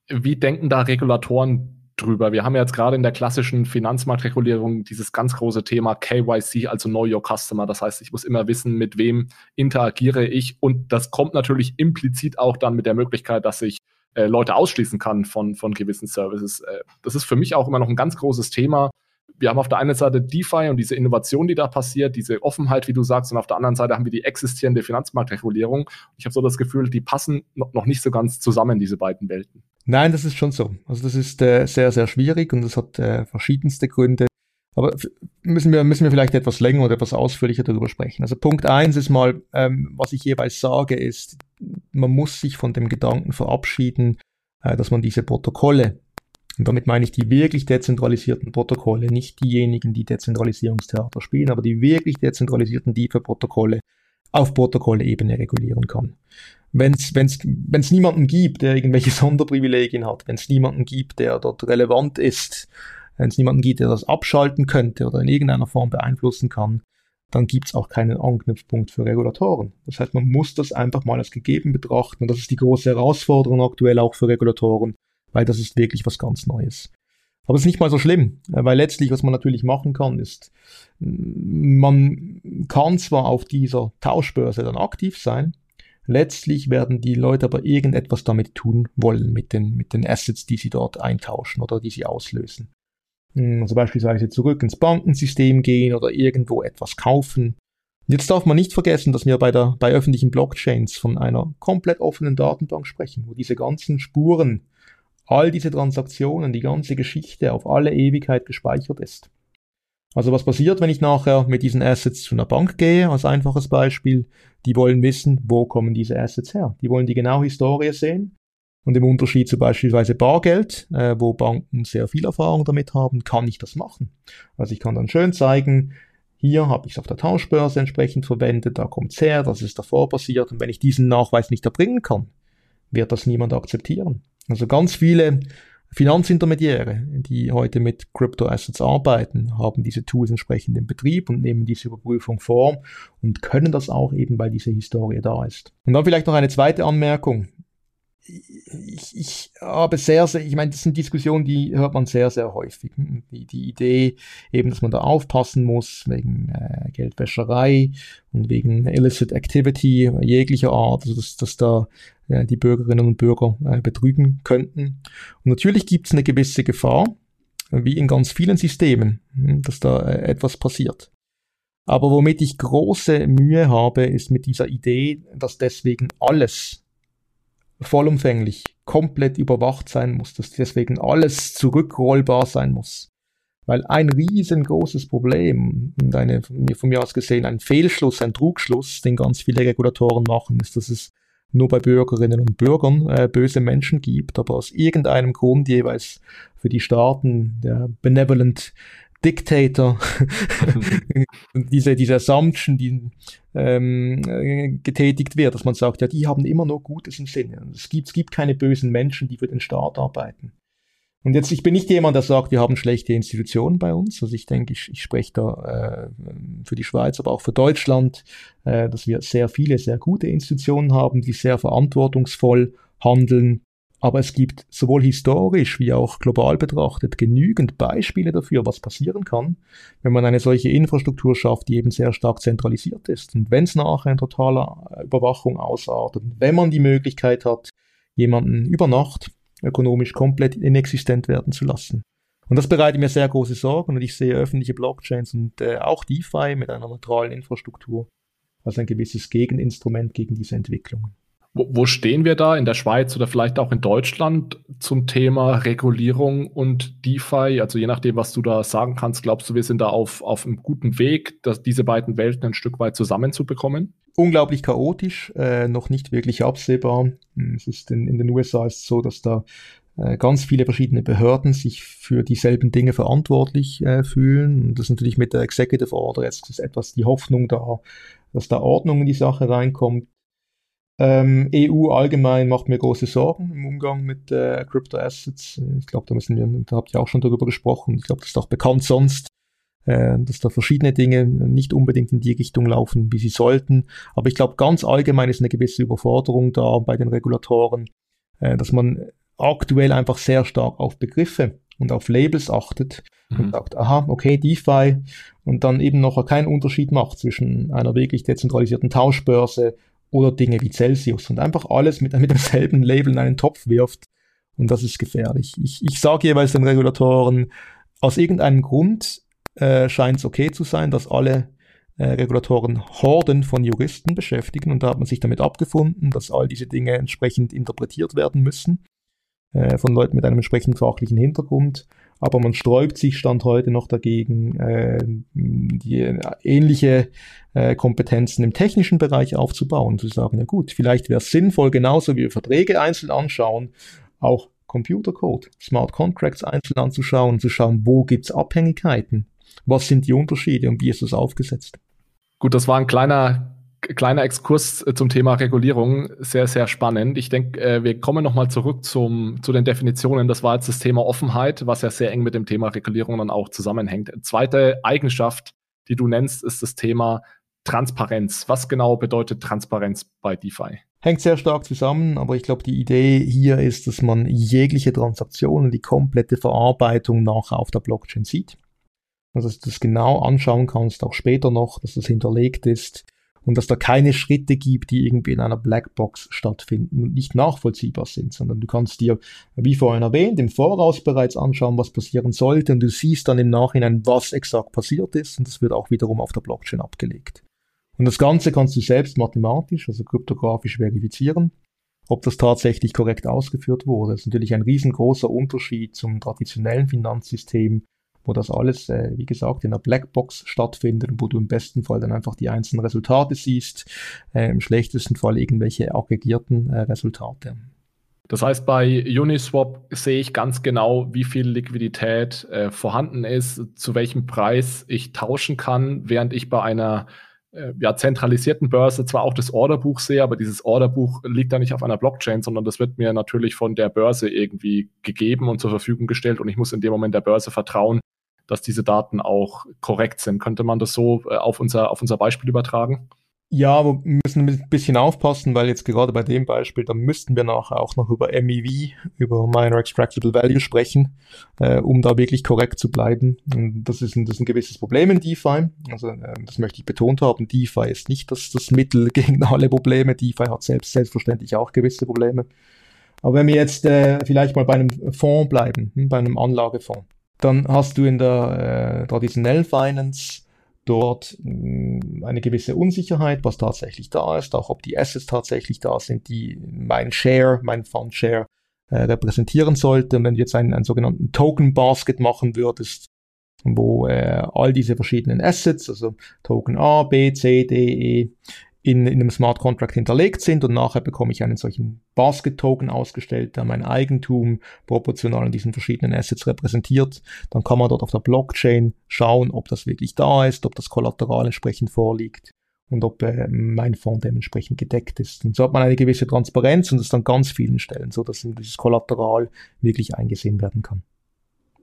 wie denken da Regulatoren drüber. Wir haben ja jetzt gerade in der klassischen Finanzmarktregulierung dieses ganz große Thema KYC, also Know Your Customer. Das heißt, ich muss immer wissen, mit wem interagiere ich. Und das kommt natürlich implizit auch dann mit der Möglichkeit, dass ich äh, Leute ausschließen kann von, von gewissen Services. Äh, das ist für mich auch immer noch ein ganz großes Thema. Wir haben auf der einen Seite DeFi und diese Innovation, die da passiert, diese Offenheit, wie du sagst, und auf der anderen Seite haben wir die existierende Finanzmarktregulierung. Ich habe so das Gefühl, die passen noch nicht so ganz zusammen, diese beiden Welten. Nein, das ist schon so. Also das ist äh, sehr, sehr schwierig und das hat äh, verschiedenste Gründe. Aber müssen wir, müssen wir vielleicht etwas länger oder etwas ausführlicher darüber sprechen. Also Punkt eins ist mal, ähm, was ich jeweils sage, ist, man muss sich von dem Gedanken verabschieden, äh, dass man diese Protokolle, und damit meine ich die wirklich dezentralisierten Protokolle, nicht diejenigen, die Dezentralisierungstheater spielen, aber die wirklich dezentralisierten DeFi-Protokolle auf Protokollebene regulieren kann wenn es niemanden gibt, der irgendwelche Sonderprivilegien hat, wenn es niemanden gibt, der dort relevant ist, wenn es niemanden gibt, der das abschalten könnte oder in irgendeiner Form beeinflussen kann, dann gibt es auch keinen Anknüpfpunkt für Regulatoren. Das heißt, man muss das einfach mal als gegeben betrachten und das ist die große Herausforderung aktuell auch für Regulatoren, weil das ist wirklich was ganz Neues. Aber es ist nicht mal so schlimm, weil letztlich, was man natürlich machen kann, ist, man kann zwar auf dieser Tauschbörse dann aktiv sein, Letztlich werden die Leute aber irgendetwas damit tun wollen, mit den, mit den Assets, die sie dort eintauschen oder die sie auslösen. Hm, also beispielsweise zurück ins Bankensystem gehen oder irgendwo etwas kaufen. Jetzt darf man nicht vergessen, dass wir bei, der, bei öffentlichen Blockchains von einer komplett offenen Datenbank sprechen, wo diese ganzen Spuren, all diese Transaktionen, die ganze Geschichte auf alle Ewigkeit gespeichert ist. Also was passiert, wenn ich nachher mit diesen Assets zu einer Bank gehe, als einfaches Beispiel? Die wollen wissen, wo kommen diese Assets her. Die wollen die genaue Historie sehen. Und im Unterschied zu beispielsweise Bargeld, äh, wo Banken sehr viel Erfahrung damit haben, kann ich das machen. Also ich kann dann schön zeigen, hier habe ich es auf der Tauschbörse entsprechend verwendet, da kommt es her, das ist davor passiert. Und wenn ich diesen Nachweis nicht erbringen kann, wird das niemand akzeptieren. Also ganz viele Finanzintermediäre, die heute mit Crypto-Assets arbeiten, haben diese Tools entsprechend in Betrieb und nehmen diese Überprüfung vor und können das auch eben, weil diese Historie da ist. Und dann vielleicht noch eine zweite Anmerkung ich, ich habe sehr, sehr, ich meine, das sind Diskussionen, die hört man sehr, sehr häufig. Die, die Idee eben, dass man da aufpassen muss wegen äh, Geldwäscherei und wegen illicit activity jeglicher Art, also dass, dass da äh, die Bürgerinnen und Bürger äh, betrügen könnten. Und natürlich gibt es eine gewisse Gefahr, wie in ganz vielen Systemen, hm, dass da äh, etwas passiert. Aber womit ich große Mühe habe, ist mit dieser Idee, dass deswegen alles vollumfänglich komplett überwacht sein muss, dass deswegen alles zurückrollbar sein muss. Weil ein riesengroßes Problem und eine, von mir aus gesehen, ein Fehlschluss, ein Trugschluss, den ganz viele Regulatoren machen, ist, dass es nur bei Bürgerinnen und Bürgern äh, böse Menschen gibt, aber aus irgendeinem Grund jeweils für die Staaten der Benevolent Dictator, diese, diese Assumption, die ähm, äh, getätigt wird, dass man sagt, ja, die haben immer nur Gutes im Sinne. Es gibt, es gibt keine bösen Menschen, die für den Staat arbeiten. Und jetzt, ich bin nicht jemand, der sagt, wir haben schlechte Institutionen bei uns. Also ich denke, ich, ich spreche da äh, für die Schweiz, aber auch für Deutschland, äh, dass wir sehr viele, sehr gute Institutionen haben, die sehr verantwortungsvoll handeln. Aber es gibt sowohl historisch wie auch global betrachtet genügend Beispiele dafür, was passieren kann, wenn man eine solche Infrastruktur schafft, die eben sehr stark zentralisiert ist. Und wenn es nachher in totaler Überwachung ausartet, wenn man die Möglichkeit hat, jemanden über Nacht ökonomisch komplett inexistent werden zu lassen. Und das bereitet mir sehr große Sorgen und ich sehe öffentliche Blockchains und äh, auch DeFi mit einer neutralen Infrastruktur als ein gewisses Gegeninstrument gegen diese Entwicklungen. Wo, wo stehen wir da in der Schweiz oder vielleicht auch in Deutschland zum Thema Regulierung und DeFi? Also je nachdem, was du da sagen kannst, glaubst du, wir sind da auf, auf einem guten Weg, dass diese beiden Welten ein Stück weit zusammenzubekommen? unglaublich chaotisch, äh, noch nicht wirklich absehbar. Hm, es ist in, in den USA ist so, dass da äh, ganz viele verschiedene Behörden sich für dieselben Dinge verantwortlich äh, fühlen. Und das ist natürlich mit der Executive Order jetzt etwas die Hoffnung da, dass da Ordnung in die Sache reinkommt. Ähm, EU allgemein macht mir große Sorgen im Umgang mit äh, Crypto Assets. Ich glaube, da müssen wir, da habt ihr auch schon darüber gesprochen. Ich glaube, das ist auch bekannt sonst äh, dass da verschiedene Dinge nicht unbedingt in die Richtung laufen, wie sie sollten. Aber ich glaube, ganz allgemein ist eine gewisse Überforderung da bei den Regulatoren, äh, dass man aktuell einfach sehr stark auf Begriffe und auf Labels achtet mhm. und sagt, aha, okay, DeFi und dann eben noch keinen Unterschied macht zwischen einer wirklich dezentralisierten Tauschbörse oder Dinge wie Celsius und einfach alles mit, mit demselben Label in einen Topf wirft. Und das ist gefährlich. Ich, ich sage jeweils den Regulatoren, aus irgendeinem Grund äh, scheint es okay zu sein, dass alle äh, Regulatoren Horden von Juristen beschäftigen und da hat man sich damit abgefunden, dass all diese Dinge entsprechend interpretiert werden müssen äh, von Leuten mit einem entsprechend fachlichen Hintergrund. Aber man sträubt sich Stand heute noch dagegen, äh, die äh, ähnliche äh, Kompetenzen im technischen Bereich aufzubauen. Zu sagen, ja gut, vielleicht wäre es sinnvoll, genauso wie wir Verträge einzeln anschauen, auch Computercode, Smart Contracts einzeln anzuschauen, zu schauen, wo gibt es Abhängigkeiten was sind die Unterschiede und wie ist das aufgesetzt? Gut, das war ein kleiner kleiner Exkurs äh, zum Thema Regulierung, sehr, sehr spannend. Ich denke, äh, wir kommen nochmal zurück zum, zu den Definitionen. Das war jetzt das Thema Offenheit, was ja sehr eng mit dem Thema Regulierung dann auch zusammenhängt. Zweite Eigenschaft, die du nennst, ist das Thema Transparenz. Was genau bedeutet Transparenz bei DeFi? Hängt sehr stark zusammen, aber ich glaube, die Idee hier ist, dass man jegliche Transaktionen, die komplette Verarbeitung nachher auf der Blockchain sieht. Also dass du das genau anschauen kannst, auch später noch, dass das hinterlegt ist und dass da keine Schritte gibt, die irgendwie in einer Blackbox stattfinden und nicht nachvollziehbar sind, sondern du kannst dir, wie vorhin erwähnt, im Voraus bereits anschauen, was passieren sollte und du siehst dann im Nachhinein, was exakt passiert ist und das wird auch wiederum auf der Blockchain abgelegt. Und das Ganze kannst du selbst mathematisch, also kryptografisch verifizieren, ob das tatsächlich korrekt ausgeführt wurde. Das ist natürlich ein riesengroßer Unterschied zum traditionellen Finanzsystem, wo das alles, äh, wie gesagt, in einer Blackbox stattfindet, wo du im besten Fall dann einfach die einzelnen Resultate siehst, äh, im schlechtesten Fall irgendwelche aggregierten äh, Resultate. Das heißt, bei Uniswap sehe ich ganz genau, wie viel Liquidität äh, vorhanden ist, zu welchem Preis ich tauschen kann, während ich bei einer äh, ja, zentralisierten Börse zwar auch das Orderbuch sehe, aber dieses Orderbuch liegt da nicht auf einer Blockchain, sondern das wird mir natürlich von der Börse irgendwie gegeben und zur Verfügung gestellt und ich muss in dem Moment der Börse vertrauen, dass diese Daten auch korrekt sind. Könnte man das so äh, auf, unser, auf unser Beispiel übertragen? Ja, wir müssen ein bisschen aufpassen, weil jetzt gerade bei dem Beispiel, da müssten wir nachher auch noch über MEV, über Minor Extractable Value sprechen, äh, um da wirklich korrekt zu bleiben. Und das ist ein, das ist ein gewisses Problem in DeFi. Also äh, das möchte ich betont haben. DeFi ist nicht das, das Mittel gegen alle Probleme. DeFi hat selbst selbstverständlich auch gewisse Probleme. Aber wenn wir jetzt äh, vielleicht mal bei einem Fonds bleiben, hm, bei einem Anlagefonds, dann hast du in der äh, traditionellen Finance dort mh, hm, eine gewisse Unsicherheit, was tatsächlich da ist, auch ob die Assets tatsächlich da sind, die mein Share, mein Fund Share äh, repräsentieren sollte. Und wenn du jetzt einen, einen sogenannten Token Basket machen würdest, wo äh, all diese verschiedenen Assets, also Token A, B, C, D, E, in, in einem Smart Contract hinterlegt sind und nachher bekomme ich einen solchen Basket-Token ausgestellt, der mein Eigentum proportional an diesen verschiedenen Assets repräsentiert. Dann kann man dort auf der Blockchain schauen, ob das wirklich da ist, ob das Kollateral entsprechend vorliegt und ob äh, mein Fonds dementsprechend gedeckt ist. Und so hat man eine gewisse Transparenz und das an ganz vielen Stellen, so dass dieses Kollateral wirklich eingesehen werden kann.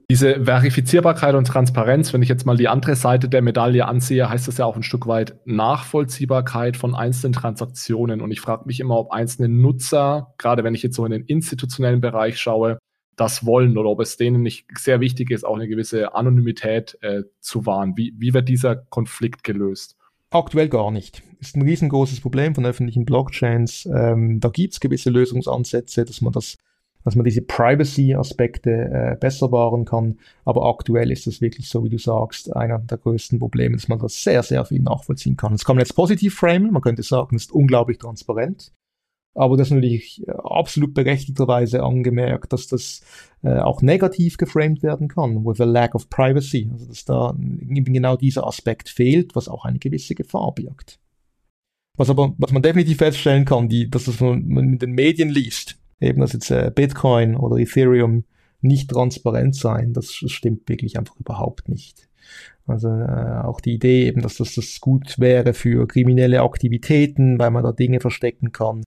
Diese Verifizierbarkeit und Transparenz, wenn ich jetzt mal die andere Seite der Medaille ansehe, heißt das ja auch ein Stück weit Nachvollziehbarkeit von einzelnen Transaktionen. Und ich frage mich immer, ob einzelne Nutzer, gerade wenn ich jetzt so in den institutionellen Bereich schaue, das wollen oder ob es denen nicht sehr wichtig ist, auch eine gewisse Anonymität äh, zu wahren. Wie, wie wird dieser Konflikt gelöst? Aktuell gar nicht. Ist ein riesengroßes Problem von öffentlichen Blockchains. Ähm, da gibt es gewisse Lösungsansätze, dass man das dass man diese Privacy-Aspekte äh, besser wahren kann. Aber aktuell ist das wirklich so, wie du sagst, einer der größten Probleme, dass man das sehr, sehr viel nachvollziehen kann. Das kann man jetzt positiv framen, man könnte sagen, es ist unglaublich transparent. Aber das ist natürlich äh, absolut berechtigterweise angemerkt, dass das äh, auch negativ geframed werden kann, with a lack of privacy. Also dass da eben genau dieser Aspekt fehlt, was auch eine gewisse Gefahr birgt. Was aber, was man definitiv feststellen kann, die, dass das man mit den Medien liest, eben, dass jetzt äh, Bitcoin oder Ethereum nicht transparent sein, das, stimmt wirklich einfach überhaupt nicht. Also äh, auch die Idee eben, dass das, das gut wäre für kriminelle Aktivitäten, weil man da Dinge verstecken kann.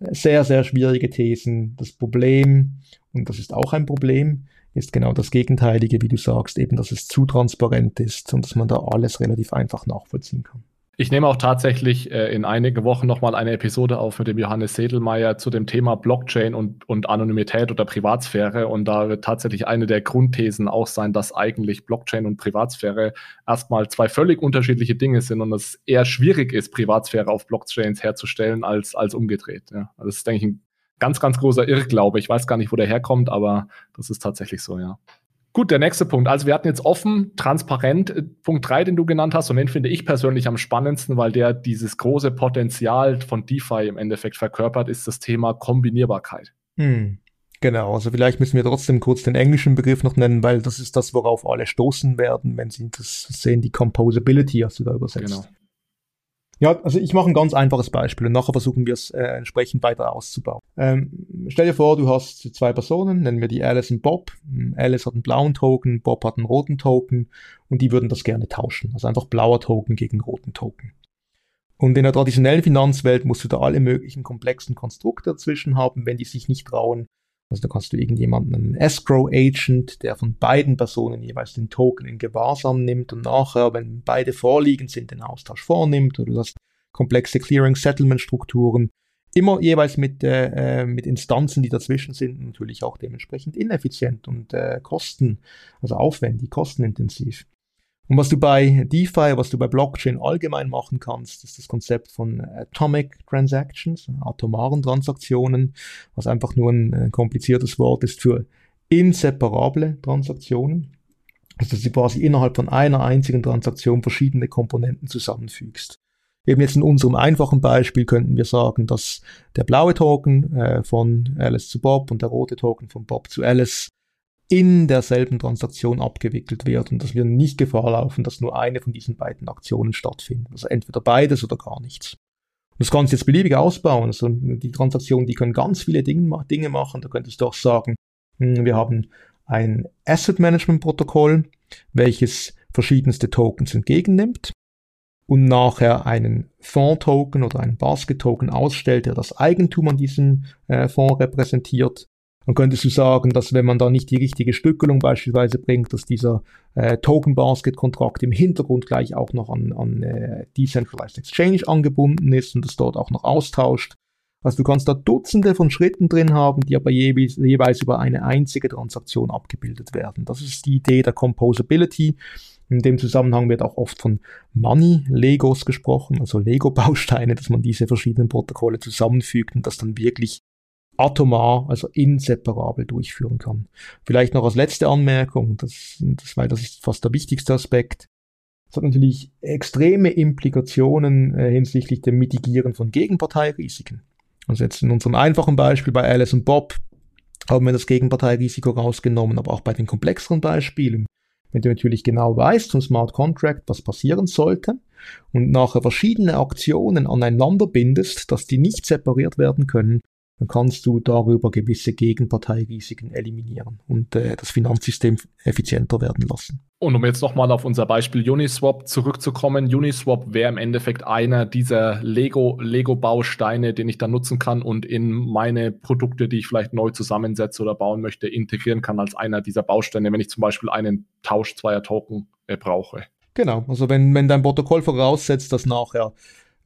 Sehr, sehr schwierige Thesen. Das Problem, und das ist auch ein Problem, ist genau das Gegenteilige, wie du sagst, eben, dass es zu transparent ist und dass man da alles relativ einfach nachvollziehen kann. Ich nehme auch tatsächlich äh, in einigen Wochen nochmal eine Episode auf mit dem Johannes Sedelmeier zu dem Thema Blockchain und, und Anonymität oder Privatsphäre. Und da wird tatsächlich eine der Grundthesen auch sein, dass eigentlich Blockchain und Privatsphäre erstmal zwei völlig unterschiedliche Dinge sind und es eher schwierig ist, Privatsphäre auf Blockchains herzustellen, als, als umgedreht. Ja. Also das ist, denke ich, ein ganz, ganz großer Irrglaube. Ich weiß gar nicht, wo der herkommt, aber das ist tatsächlich so, ja. Gut, der nächste Punkt. Also wir hatten jetzt offen, transparent. Äh, Punkt drei, den du genannt hast, und den finde ich persönlich am spannendsten, weil der dieses große Potenzial von DeFi im Endeffekt verkörpert, ist das Thema Kombinierbarkeit. Hm. Genau, also vielleicht müssen wir trotzdem kurz den englischen Begriff noch nennen, weil das ist das, worauf alle stoßen werden, wenn sie das sehen, die Composability hast du da übersetzt. Genau. Ja, also ich mache ein ganz einfaches Beispiel und nachher versuchen wir es äh, entsprechend weiter auszubauen. Ähm, stell dir vor, du hast zwei Personen, nennen wir die Alice und Bob. Hm, Alice hat einen blauen Token, Bob hat einen roten Token und die würden das gerne tauschen. Also einfach blauer Token gegen roten Token. Und in der traditionellen Finanzwelt musst du da alle möglichen komplexen Konstrukte dazwischen haben, wenn die sich nicht trauen, also da kannst du irgendjemanden, einen Escrow-Agent, der von beiden Personen jeweils den Token in Gewahrsam nimmt und nachher, wenn beide vorliegen sind, den Austausch vornimmt. Oder du hast komplexe Clearing-Settlement-Strukturen. Immer jeweils mit, äh, mit Instanzen, die dazwischen sind, natürlich auch dementsprechend ineffizient und äh, kosten, also aufwendig, kostenintensiv. Und was du bei DeFi, was du bei Blockchain allgemein machen kannst, ist das Konzept von Atomic Transactions, atomaren Transaktionen, was einfach nur ein äh, kompliziertes Wort ist für inseparable Transaktionen. Also dass du quasi innerhalb von einer einzigen Transaktion verschiedene Komponenten zusammenfügst. Eben jetzt in unserem einfachen Beispiel könnten wir sagen, dass der blaue Token äh, von Alice zu Bob und der rote Token von Bob zu Alice in derselben Transaktion abgewickelt wird und dass wir nicht Gefahr laufen, dass nur eine von diesen beiden Aktionen stattfindet. Also entweder beides oder gar nichts. Und das kannst du jetzt beliebig ausbauen. Also die Transaktionen, die können ganz viele Dinge, Dinge machen. Da könntest du auch sagen, hm, wir haben ein Asset Management Protokoll, welches verschiedenste Tokens entgegennimmt und nachher einen Fonds-Token oder einen Basket-Token ausstellt, der das Eigentum an diesem äh, Fonds repräsentiert dann könntest du sagen, dass wenn man da nicht die richtige Stückelung beispielsweise bringt, dass dieser äh, Token Basket Kontrakt im Hintergrund gleich auch noch an, an äh, Decentralized Exchange angebunden ist und das dort auch noch austauscht. Also du kannst da Dutzende von Schritten drin haben, die aber jeweils, jeweils über eine einzige Transaktion abgebildet werden. Das ist die Idee der Composability. In dem Zusammenhang wird auch oft von Money Legos gesprochen, also Lego-Bausteine, dass man diese verschiedenen Protokolle zusammenfügt und das dann wirklich atomar, also inseparabel durchführen kann. Vielleicht noch als letzte Anmerkung, das, das, weil das ist fast der wichtigste Aspekt. Das hat natürlich extreme Implikationen äh, hinsichtlich dem Mitigieren von Gegenparteirisiken. Also jetzt in unserem einfachen Beispiel bei Alice und Bob haben wir das Gegenparteirisiko rausgenommen, aber auch bei den komplexeren Beispielen wenn du natürlich genau weißt zum Smart Contract, was passieren sollte und nachher verschiedene Aktionen aneinander bindest, dass die nicht separiert werden können, dann kannst du darüber gewisse Gegenparteirisiken eliminieren und äh, das Finanzsystem effizienter werden lassen. Und um jetzt nochmal auf unser Beispiel Uniswap zurückzukommen, Uniswap wäre im Endeffekt einer dieser Lego, Lego-Bausteine, den ich dann nutzen kann und in meine Produkte, die ich vielleicht neu zusammensetze oder bauen möchte, integrieren kann als einer dieser Bausteine, wenn ich zum Beispiel einen Tausch zweier Token äh, brauche. Genau, also wenn, wenn dein Protokoll voraussetzt, dass nachher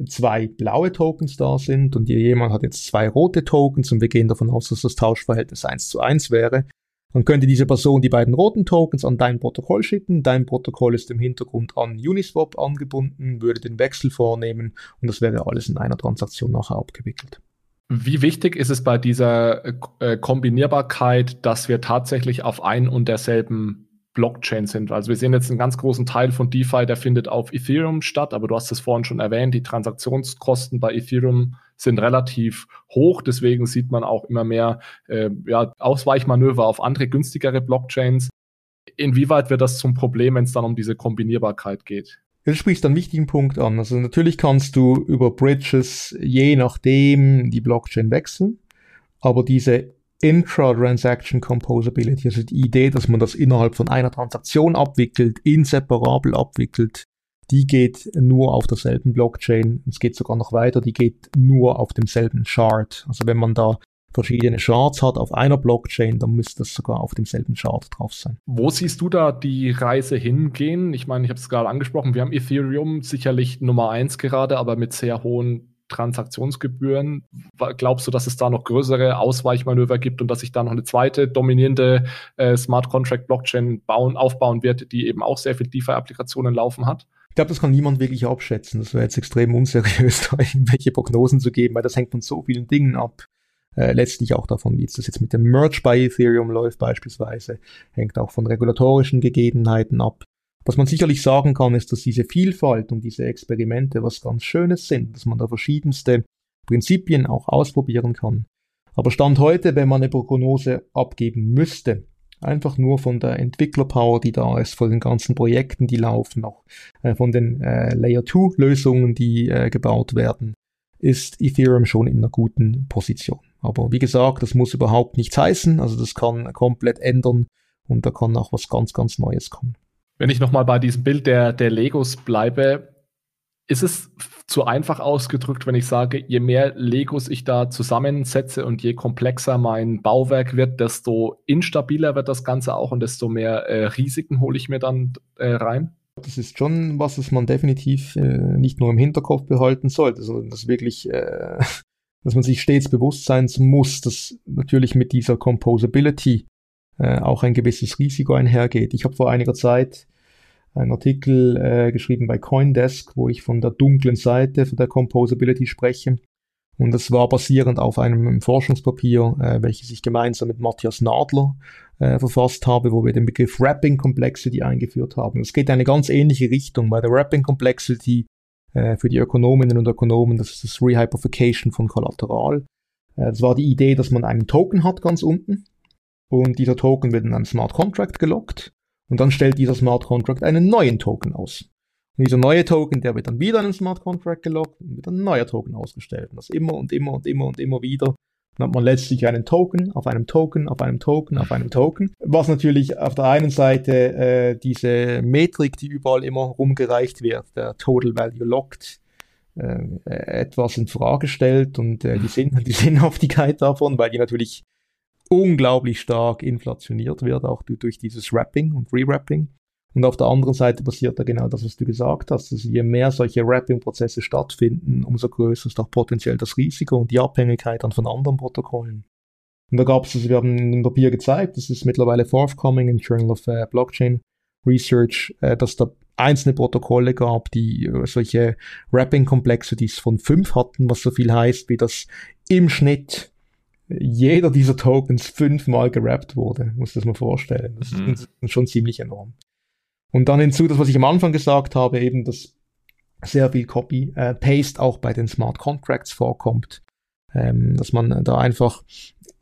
zwei blaue Tokens da sind und jemand hat jetzt zwei rote Tokens und wir gehen davon aus, dass das Tauschverhältnis 1 zu 1 wäre, dann könnte diese Person die beiden roten Tokens an dein Protokoll schicken. Dein Protokoll ist im Hintergrund an Uniswap angebunden, würde den Wechsel vornehmen und das wäre alles in einer Transaktion nachher abgewickelt. Wie wichtig ist es bei dieser äh, Kombinierbarkeit, dass wir tatsächlich auf ein und derselben Blockchain sind. Also wir sehen jetzt einen ganz großen Teil von DeFi, der findet auf Ethereum statt, aber du hast es vorhin schon erwähnt, die Transaktionskosten bei Ethereum sind relativ hoch, deswegen sieht man auch immer mehr äh, ja, Ausweichmanöver auf andere günstigere Blockchains. Inwieweit wird das zum Problem, wenn es dann um diese Kombinierbarkeit geht? Du sprichst einen wichtigen Punkt an. Also natürlich kannst du über Bridges je nachdem die Blockchain wechseln, aber diese Intra-Transaction Composability, also die Idee, dass man das innerhalb von einer Transaktion abwickelt, inseparabel abwickelt, die geht nur auf derselben Blockchain. Es geht sogar noch weiter, die geht nur auf demselben Chart. Also wenn man da verschiedene Charts hat auf einer Blockchain, dann müsste das sogar auf demselben Chart drauf sein. Wo siehst du da die Reise hingehen? Ich meine, ich habe es gerade angesprochen, wir haben Ethereum sicherlich Nummer eins gerade, aber mit sehr hohen Transaktionsgebühren. Glaubst du, dass es da noch größere Ausweichmanöver gibt und dass sich da noch eine zweite dominierende äh, Smart Contract Blockchain bauen, aufbauen wird, die eben auch sehr viel DeFi-Applikationen laufen hat? Ich glaube, das kann niemand wirklich abschätzen. Das wäre jetzt extrem unseriös, da irgendwelche Prognosen zu geben, weil das hängt von so vielen Dingen ab. Äh, letztlich auch davon, wie das jetzt mit dem Merge bei Ethereum läuft beispielsweise, hängt auch von regulatorischen Gegebenheiten ab. Was man sicherlich sagen kann, ist, dass diese Vielfalt und diese Experimente was ganz Schönes sind, dass man da verschiedenste Prinzipien auch ausprobieren kann. Aber Stand heute, wenn man eine Prognose abgeben müsste, einfach nur von der Entwicklerpower, die da ist, von den ganzen Projekten, die laufen, auch äh, von den äh, Layer 2 Lösungen, die äh, gebaut werden, ist Ethereum schon in einer guten Position. Aber wie gesagt, das muss überhaupt nichts heißen, also das kann komplett ändern und da kann auch was ganz, ganz Neues kommen. Wenn ich nochmal bei diesem Bild der, der Legos bleibe, ist es zu einfach ausgedrückt, wenn ich sage, je mehr Legos ich da zusammensetze und je komplexer mein Bauwerk wird, desto instabiler wird das Ganze auch und desto mehr äh, Risiken hole ich mir dann äh, rein? Das ist schon was, was man definitiv äh, nicht nur im Hinterkopf behalten sollte, sondern das wirklich, äh, dass man sich stets bewusst sein muss, dass natürlich mit dieser Composability äh, auch ein gewisses Risiko einhergeht. Ich habe vor einiger Zeit einen Artikel äh, geschrieben bei Coindesk, wo ich von der dunklen Seite von der Composability spreche. Und das war basierend auf einem Forschungspapier, äh, welches ich gemeinsam mit Matthias Nadler äh, verfasst habe, wo wir den Begriff Wrapping Complexity eingeführt haben. Es geht in eine ganz ähnliche Richtung. Bei der Wrapping Complexity äh, für die Ökonominnen und Ökonomen, das ist das Rehypothecation von Kollateral. Äh, das war die Idee, dass man einen Token hat ganz unten und dieser Token wird in einem Smart Contract gelockt und dann stellt dieser Smart Contract einen neuen Token aus. Und dieser neue Token, der wird dann wieder in einen Smart Contract gelockt und wird ein neuer Token ausgestellt. Und das immer und immer und immer und immer wieder. Dann hat man letztlich einen Token auf einem Token, auf einem Token, auf einem Token. Was natürlich auf der einen Seite äh, diese Metrik, die überall immer rumgereicht wird, der Total Value Locked, äh, etwas in Frage stellt und äh, die, Sinn die Sinnhaftigkeit davon, weil die natürlich unglaublich stark inflationiert wird, auch durch dieses Wrapping und Rewrapping. Und auf der anderen Seite passiert da genau das, was du gesagt hast. Also je mehr solche Wrapping-Prozesse stattfinden, umso größer ist auch potenziell das Risiko und die Abhängigkeit dann von anderen Protokollen. Und da gab es, also wir haben in dem Papier gezeigt, das ist mittlerweile forthcoming in Journal of uh, Blockchain Research, äh, dass da einzelne Protokolle gab, die äh, solche Wrapping-Complexities von fünf hatten, was so viel heißt, wie das im Schnitt jeder dieser Tokens fünfmal gerappt wurde, muss das mal vorstellen. Das mhm. ist schon ziemlich enorm. Und dann hinzu, das, was ich am Anfang gesagt habe, eben, dass sehr viel Copy-Paste äh, auch bei den Smart Contracts vorkommt, ähm, dass man da einfach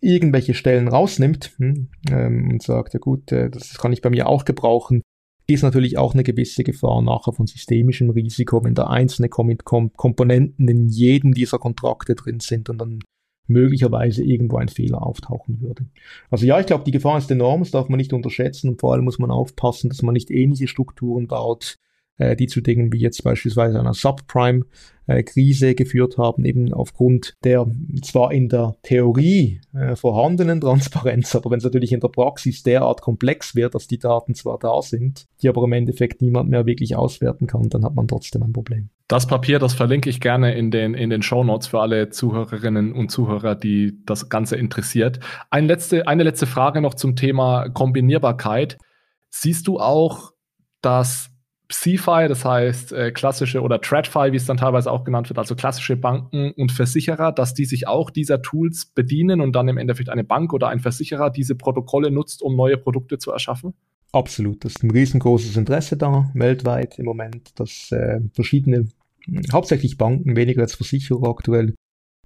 irgendwelche Stellen rausnimmt hm, ähm, und sagt, ja gut, äh, das kann ich bei mir auch gebrauchen. ist natürlich auch eine gewisse Gefahr nachher von systemischem Risiko, wenn da einzelne Kom Kom Komponenten in jedem dieser Kontrakte drin sind und dann möglicherweise irgendwo ein Fehler auftauchen würde. Also ja, ich glaube, die Gefahr ist enorm, das darf man nicht unterschätzen und vor allem muss man aufpassen, dass man nicht ähnliche Strukturen baut, äh, die zu Dingen wie jetzt beispielsweise einer Subprime-Krise geführt haben, eben aufgrund der zwar in der Theorie äh, vorhandenen Transparenz, aber wenn es natürlich in der Praxis derart komplex wird, dass die Daten zwar da sind, die aber im Endeffekt niemand mehr wirklich auswerten kann, dann hat man trotzdem ein Problem. Das Papier, das verlinke ich gerne in den, in den Show Notes für alle Zuhörerinnen und Zuhörer, die das Ganze interessiert. Eine letzte, eine letzte Frage noch zum Thema Kombinierbarkeit. Siehst du auch, dass CFI, das heißt äh, klassische oder TradFi, wie es dann teilweise auch genannt wird, also klassische Banken und Versicherer, dass die sich auch dieser Tools bedienen und dann im Endeffekt eine Bank oder ein Versicherer diese Protokolle nutzt, um neue Produkte zu erschaffen? Absolut, das ist ein riesengroßes Interesse da weltweit im Moment, dass äh, verschiedene, hauptsächlich Banken, weniger als Versicherer aktuell,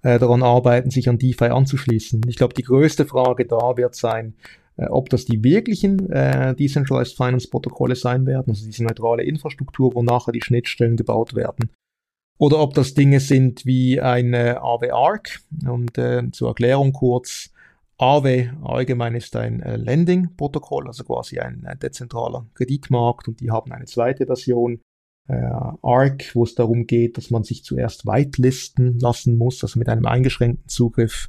äh, daran arbeiten, sich an DeFi anzuschließen. Ich glaube, die größte Frage da wird sein, ob das die wirklichen äh, Decentralized Finance Protokolle sein werden, also diese neutrale Infrastruktur, wo nachher die Schnittstellen gebaut werden. Oder ob das Dinge sind wie eine Aave Arc. Und äh, zur Erklärung kurz, Aave allgemein ist ein äh, Lending-Protokoll, also quasi ein äh, dezentraler Kreditmarkt und die haben eine zweite Version, äh, Arc, wo es darum geht, dass man sich zuerst whitelisten lassen muss, also mit einem eingeschränkten Zugriff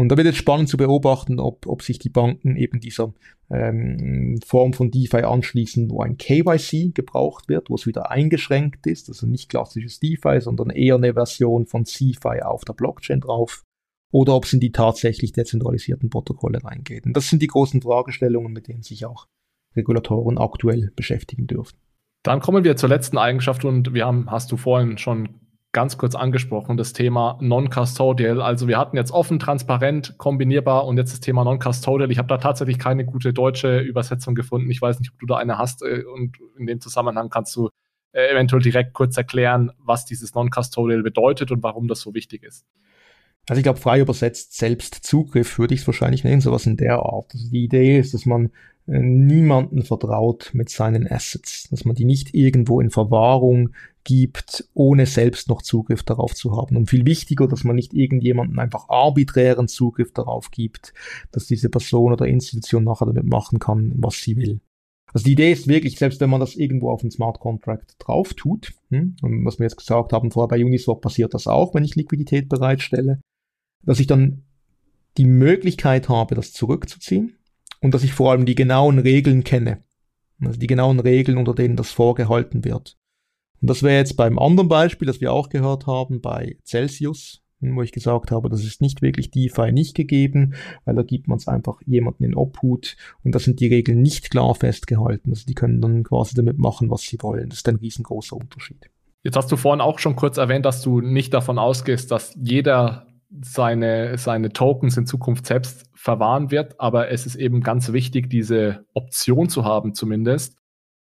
und da wird es spannend zu beobachten, ob, ob sich die Banken eben dieser ähm, Form von DeFi anschließen, wo ein KYC gebraucht wird, wo es wieder eingeschränkt ist, also nicht klassisches DeFi, sondern eher eine Version von CeFi auf der Blockchain drauf, oder ob es in die tatsächlich dezentralisierten Protokolle reingeht. Und das sind die großen Fragestellungen, mit denen sich auch Regulatoren aktuell beschäftigen dürfen. Dann kommen wir zur letzten Eigenschaft und wir haben, hast du vorhin schon ganz kurz angesprochen, das Thema Non-Custodial. Also wir hatten jetzt offen, transparent, kombinierbar und jetzt das Thema Non-Custodial. Ich habe da tatsächlich keine gute deutsche Übersetzung gefunden. Ich weiß nicht, ob du da eine hast äh, und in dem Zusammenhang kannst du äh, eventuell direkt kurz erklären, was dieses Non-Custodial bedeutet und warum das so wichtig ist. Also ich glaube, frei übersetzt Selbstzugriff würde ich es wahrscheinlich nennen, sowas in der Art. Also die Idee ist, dass man äh, niemanden vertraut mit seinen Assets, dass man die nicht irgendwo in Verwahrung gibt, ohne selbst noch Zugriff darauf zu haben. Und viel wichtiger, dass man nicht irgendjemanden einfach arbiträren Zugriff darauf gibt, dass diese Person oder Institution nachher damit machen kann, was sie will. Also die Idee ist wirklich, selbst wenn man das irgendwo auf einen Smart Contract drauf tut, hm, und was wir jetzt gesagt haben, vorher bei Uniswap passiert das auch, wenn ich Liquidität bereitstelle, dass ich dann die Möglichkeit habe, das zurückzuziehen und dass ich vor allem die genauen Regeln kenne. Also die genauen Regeln, unter denen das vorgehalten wird. Und das wäre jetzt beim anderen Beispiel, das wir auch gehört haben, bei Celsius, wo ich gesagt habe, das ist nicht wirklich DeFi nicht gegeben, weil da gibt man es einfach jemanden in Obhut und da sind die Regeln nicht klar festgehalten. Also die können dann quasi damit machen, was sie wollen. Das ist ein riesengroßer Unterschied. Jetzt hast du vorhin auch schon kurz erwähnt, dass du nicht davon ausgehst, dass jeder seine, seine Tokens in Zukunft selbst verwahren wird, aber es ist eben ganz wichtig, diese Option zu haben zumindest,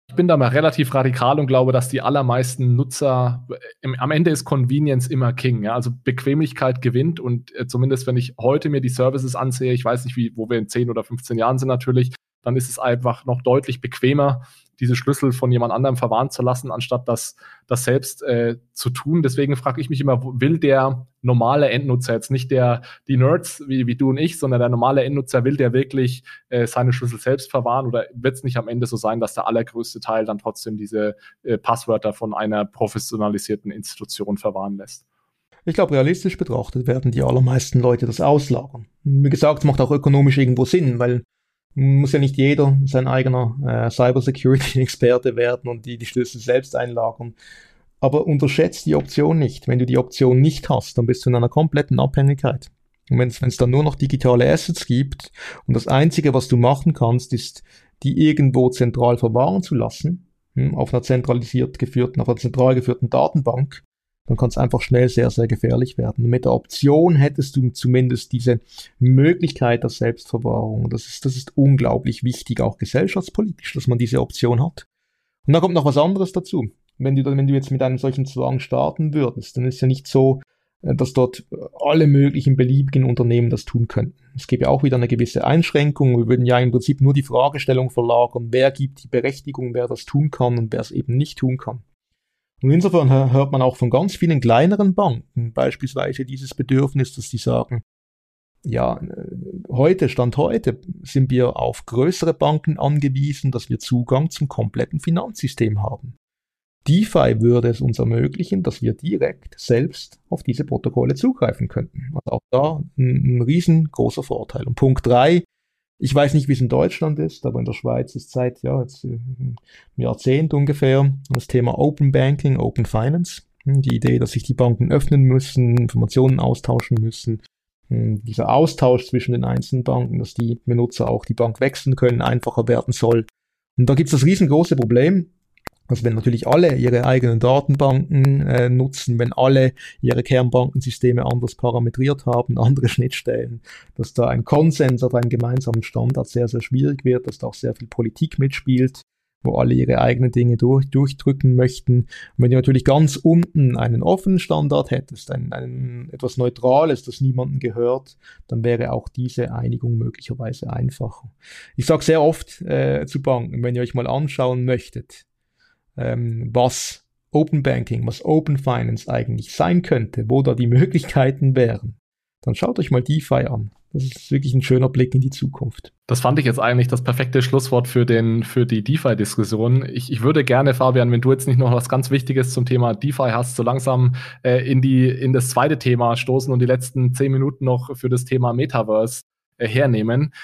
ich bin da mal relativ radikal und glaube, dass die allermeisten Nutzer, im, am Ende ist Convenience immer King. Ja? Also Bequemlichkeit gewinnt und äh, zumindest wenn ich heute mir die Services ansehe, ich weiß nicht, wie, wo wir in 10 oder 15 Jahren sind natürlich, dann ist es einfach noch deutlich bequemer, diese Schlüssel von jemand anderem verwahren zu lassen, anstatt das, das selbst äh, zu tun. Deswegen frage ich mich immer, will der normale Endnutzer jetzt nicht der, die Nerds wie, wie du und ich, sondern der normale Endnutzer, will der wirklich äh, seine Schlüssel selbst verwahren oder wird es nicht am Ende so sein, dass der allergrößte Teil dann trotzdem diese äh, Passwörter von einer professionalisierten Institution verwahren lässt? Ich glaube, realistisch betrachtet werden die allermeisten Leute das auslagern. Wie gesagt, es macht auch ökonomisch irgendwo Sinn, weil muss ja nicht jeder sein eigener äh, Cybersecurity-Experte werden und die, die Schlüssel selbst einlagern. Aber unterschätzt die Option nicht. Wenn du die Option nicht hast, dann bist du in einer kompletten Abhängigkeit. Und wenn es dann nur noch digitale Assets gibt und das Einzige, was du machen kannst, ist, die irgendwo zentral verwahren zu lassen, hm, auf einer zentralisiert geführten, auf einer zentral geführten Datenbank, dann kann es einfach schnell sehr, sehr gefährlich werden. Mit der Option hättest du zumindest diese Möglichkeit der Selbstverwahrung. Das ist, das ist unglaublich wichtig, auch gesellschaftspolitisch, dass man diese Option hat. Und dann kommt noch was anderes dazu. Wenn du, wenn du jetzt mit einem solchen Zwang starten würdest, dann ist ja nicht so, äh, dass dort alle möglichen beliebigen Unternehmen das tun könnten. Es gäbe auch wieder eine gewisse Einschränkung. Wir würden ja im Prinzip nur die Fragestellung verlagern, wer gibt die Berechtigung, wer das tun kann und wer es eben nicht tun kann. Und insofern hört man auch von ganz vielen kleineren Banken beispielsweise dieses Bedürfnis, dass die sagen, ja, äh, heute, Stand heute, sind wir auf größere Banken angewiesen, dass wir Zugang zum kompletten Finanzsystem haben. DeFi würde es uns ermöglichen, dass wir direkt selbst auf diese Protokolle zugreifen könnten. Also auch da ein, ein riesengroßer Vorteil. Und Punkt drei, ich weiß nicht, wie es in Deutschland ist, aber in der Schweiz ist seit ja, jetzt äh, einem Jahrzehnt ungefähr das Thema Open Banking, Open Finance. Hm, die Idee, dass sich die Banken öffnen müssen, Informationen austauschen müssen. Hm, dieser Austausch zwischen den einzelnen Banken, dass die Benutzer auch die Bank wechseln können, einfacher werden soll. Und da gibt es das riesengroße Problem, also wenn natürlich alle ihre eigenen Datenbanken äh, nutzen, wenn alle ihre Kernbankensysteme anders parametriert haben, andere Schnittstellen, dass da ein Konsens auf einen gemeinsamen Standard sehr, sehr schwierig wird, dass da auch sehr viel Politik mitspielt, wo alle ihre eigenen Dinge durch, durchdrücken möchten. Und wenn du natürlich ganz unten einen offenen Standard hättest, ein, ein etwas Neutrales, das niemandem gehört, dann wäre auch diese Einigung möglicherweise einfacher. Ich sage sehr oft äh, zu Banken, wenn ihr euch mal anschauen möchtet, ähm, was Open Banking, was Open Finance eigentlich sein könnte, wo da die Möglichkeiten wären, dann schaut euch mal DeFi an. Das ist wirklich ein schöner Blick in die Zukunft. Das fand ich jetzt eigentlich das perfekte Schlusswort für, den, für die DeFi-Diskussion. Ich, ich würde gerne, Fabian, wenn du jetzt nicht noch was ganz Wichtiges zum Thema DeFi hast, so langsam äh, in, die, in das zweite Thema stoßen und die letzten zehn Minuten noch für das Thema Metaverse äh, hernehmen.